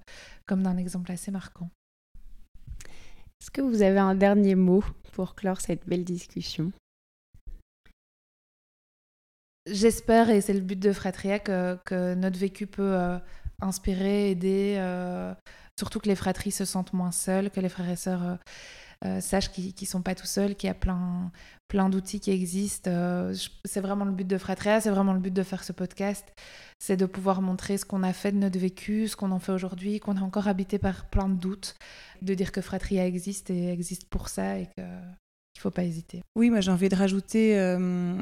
comme d'un exemple assez marquant. Est-ce que vous avez un dernier mot pour clore cette belle discussion? J'espère, et c'est le but de Fratria, que, notre vécu peut euh, inspirer, aider, euh, surtout que les fratries se sentent moins seules, que les frères et sœurs euh, sachent qu'ils ne sont pas tout seuls, qu'il y a plein, plein d'outils qui existent. Euh, c'est vraiment le but de Fratria, c'est vraiment le but de faire ce podcast. C'est de pouvoir montrer ce qu'on a fait de notre vécu, ce qu'on en fait aujourd'hui, qu'on est encore habité par plein de doutes, de dire que Fratria existe et existe pour ça et qu'il ne faut pas hésiter. Oui, moi j'ai envie de rajouter, euh,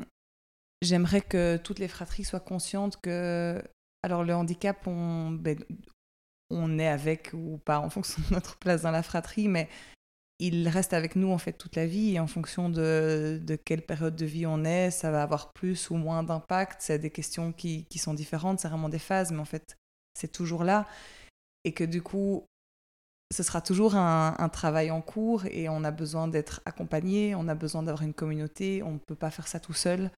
j'aimerais que toutes les fratries soient conscientes que, alors le handicap, on, ben, on est avec ou pas en fonction de notre place dans la fratrie, mais il reste avec nous en fait toute la vie et en fonction de, de, quelle période de vie on est, ça va avoir plus ou moins d'impact. C'est des questions qui, qui sont différentes, c'est vraiment des phases, mais en fait c'est toujours là. Et que du coup, ce sera toujours un, travail en cours et on a besoin d'être accompagné, on a besoin d'avoir une communauté, on ne peut pas faire ça tout seul.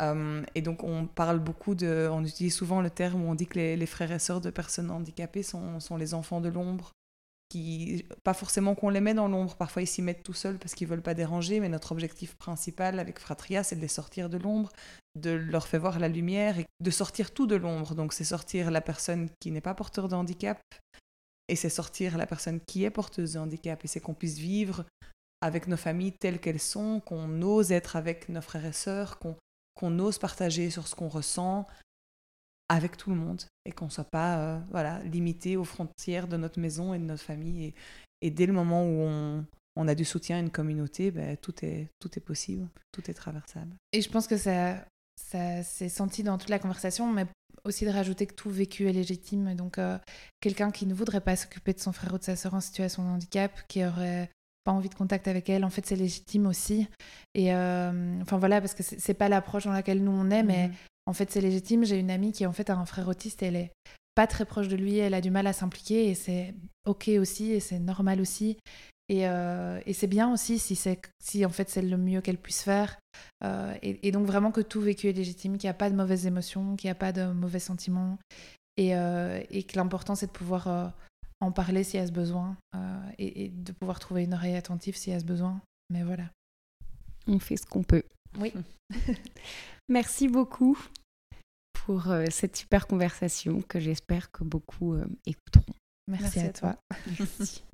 Euh, et donc on parle beaucoup de, on utilise souvent le terme où on dit que les, les frères et sœurs de personnes handicapées sont, sont les enfants de l'ombre pas forcément qu'on les met dans l'ombre, parfois ils s'y mettent tout seuls parce qu'ils veulent pas déranger, mais notre objectif principal avec Fratria, c'est de les sortir de l'ombre, de leur faire voir la lumière et de sortir tout de l'ombre. Donc c'est sortir la personne qui n'est pas porteur de handicap, Et c'est sortir la personne qui est porteuse de handicap et c'est qu'on puisse vivre avec nos familles telles qu'elles sont, qu'on ose être avec nos frères et sœurs, qu'on ose partager sur ce qu'on ressent avec tout le monde et qu'on ne soit pas euh, voilà, limité aux frontières de notre maison et de notre famille. Et, et dès le moment où on, on, a du soutien à une communauté, ben, tout, est, tout est possible, tout est traversable. Et je pense que ça, ça s'est senti dans toute la conversation, mais aussi de rajouter que tout vécu est légitime. Donc, euh, quelqu'un qui ne voudrait pas s'occuper de son frère ou de sa soeur en situation de handicap, qui aurait pas envie de contact avec elle, en fait, c'est légitime aussi. Et euh, enfin voilà, parce que c'est pas l'approche dans laquelle nous on est, mais mhm. En fait, c'est légitime. J'ai une amie qui en fait a un frère autiste et elle est pas très proche de lui, elle a du mal à s'impliquer et c'est ok aussi et c'est normal aussi. Et, euh, et c'est bien aussi si, si en fait c'est le mieux qu'elle puisse faire. Euh, et, et, donc vraiment que tout vécu est légitime, qu'il n'y a pas de mauvaises émotions, qu'il n'y a pas de mauvais sentiments. Et, et que l'important c'est de pouvoir en parler s'il y a ce besoin euh, et, de pouvoir trouver une oreille attentive s'il y a ce besoin. Mais voilà. On fait ce qu'on peut. Oui. Merci beaucoup pour euh, cette super conversation que j'espère que beaucoup euh, écouteront. Merci, à, toi. Merci.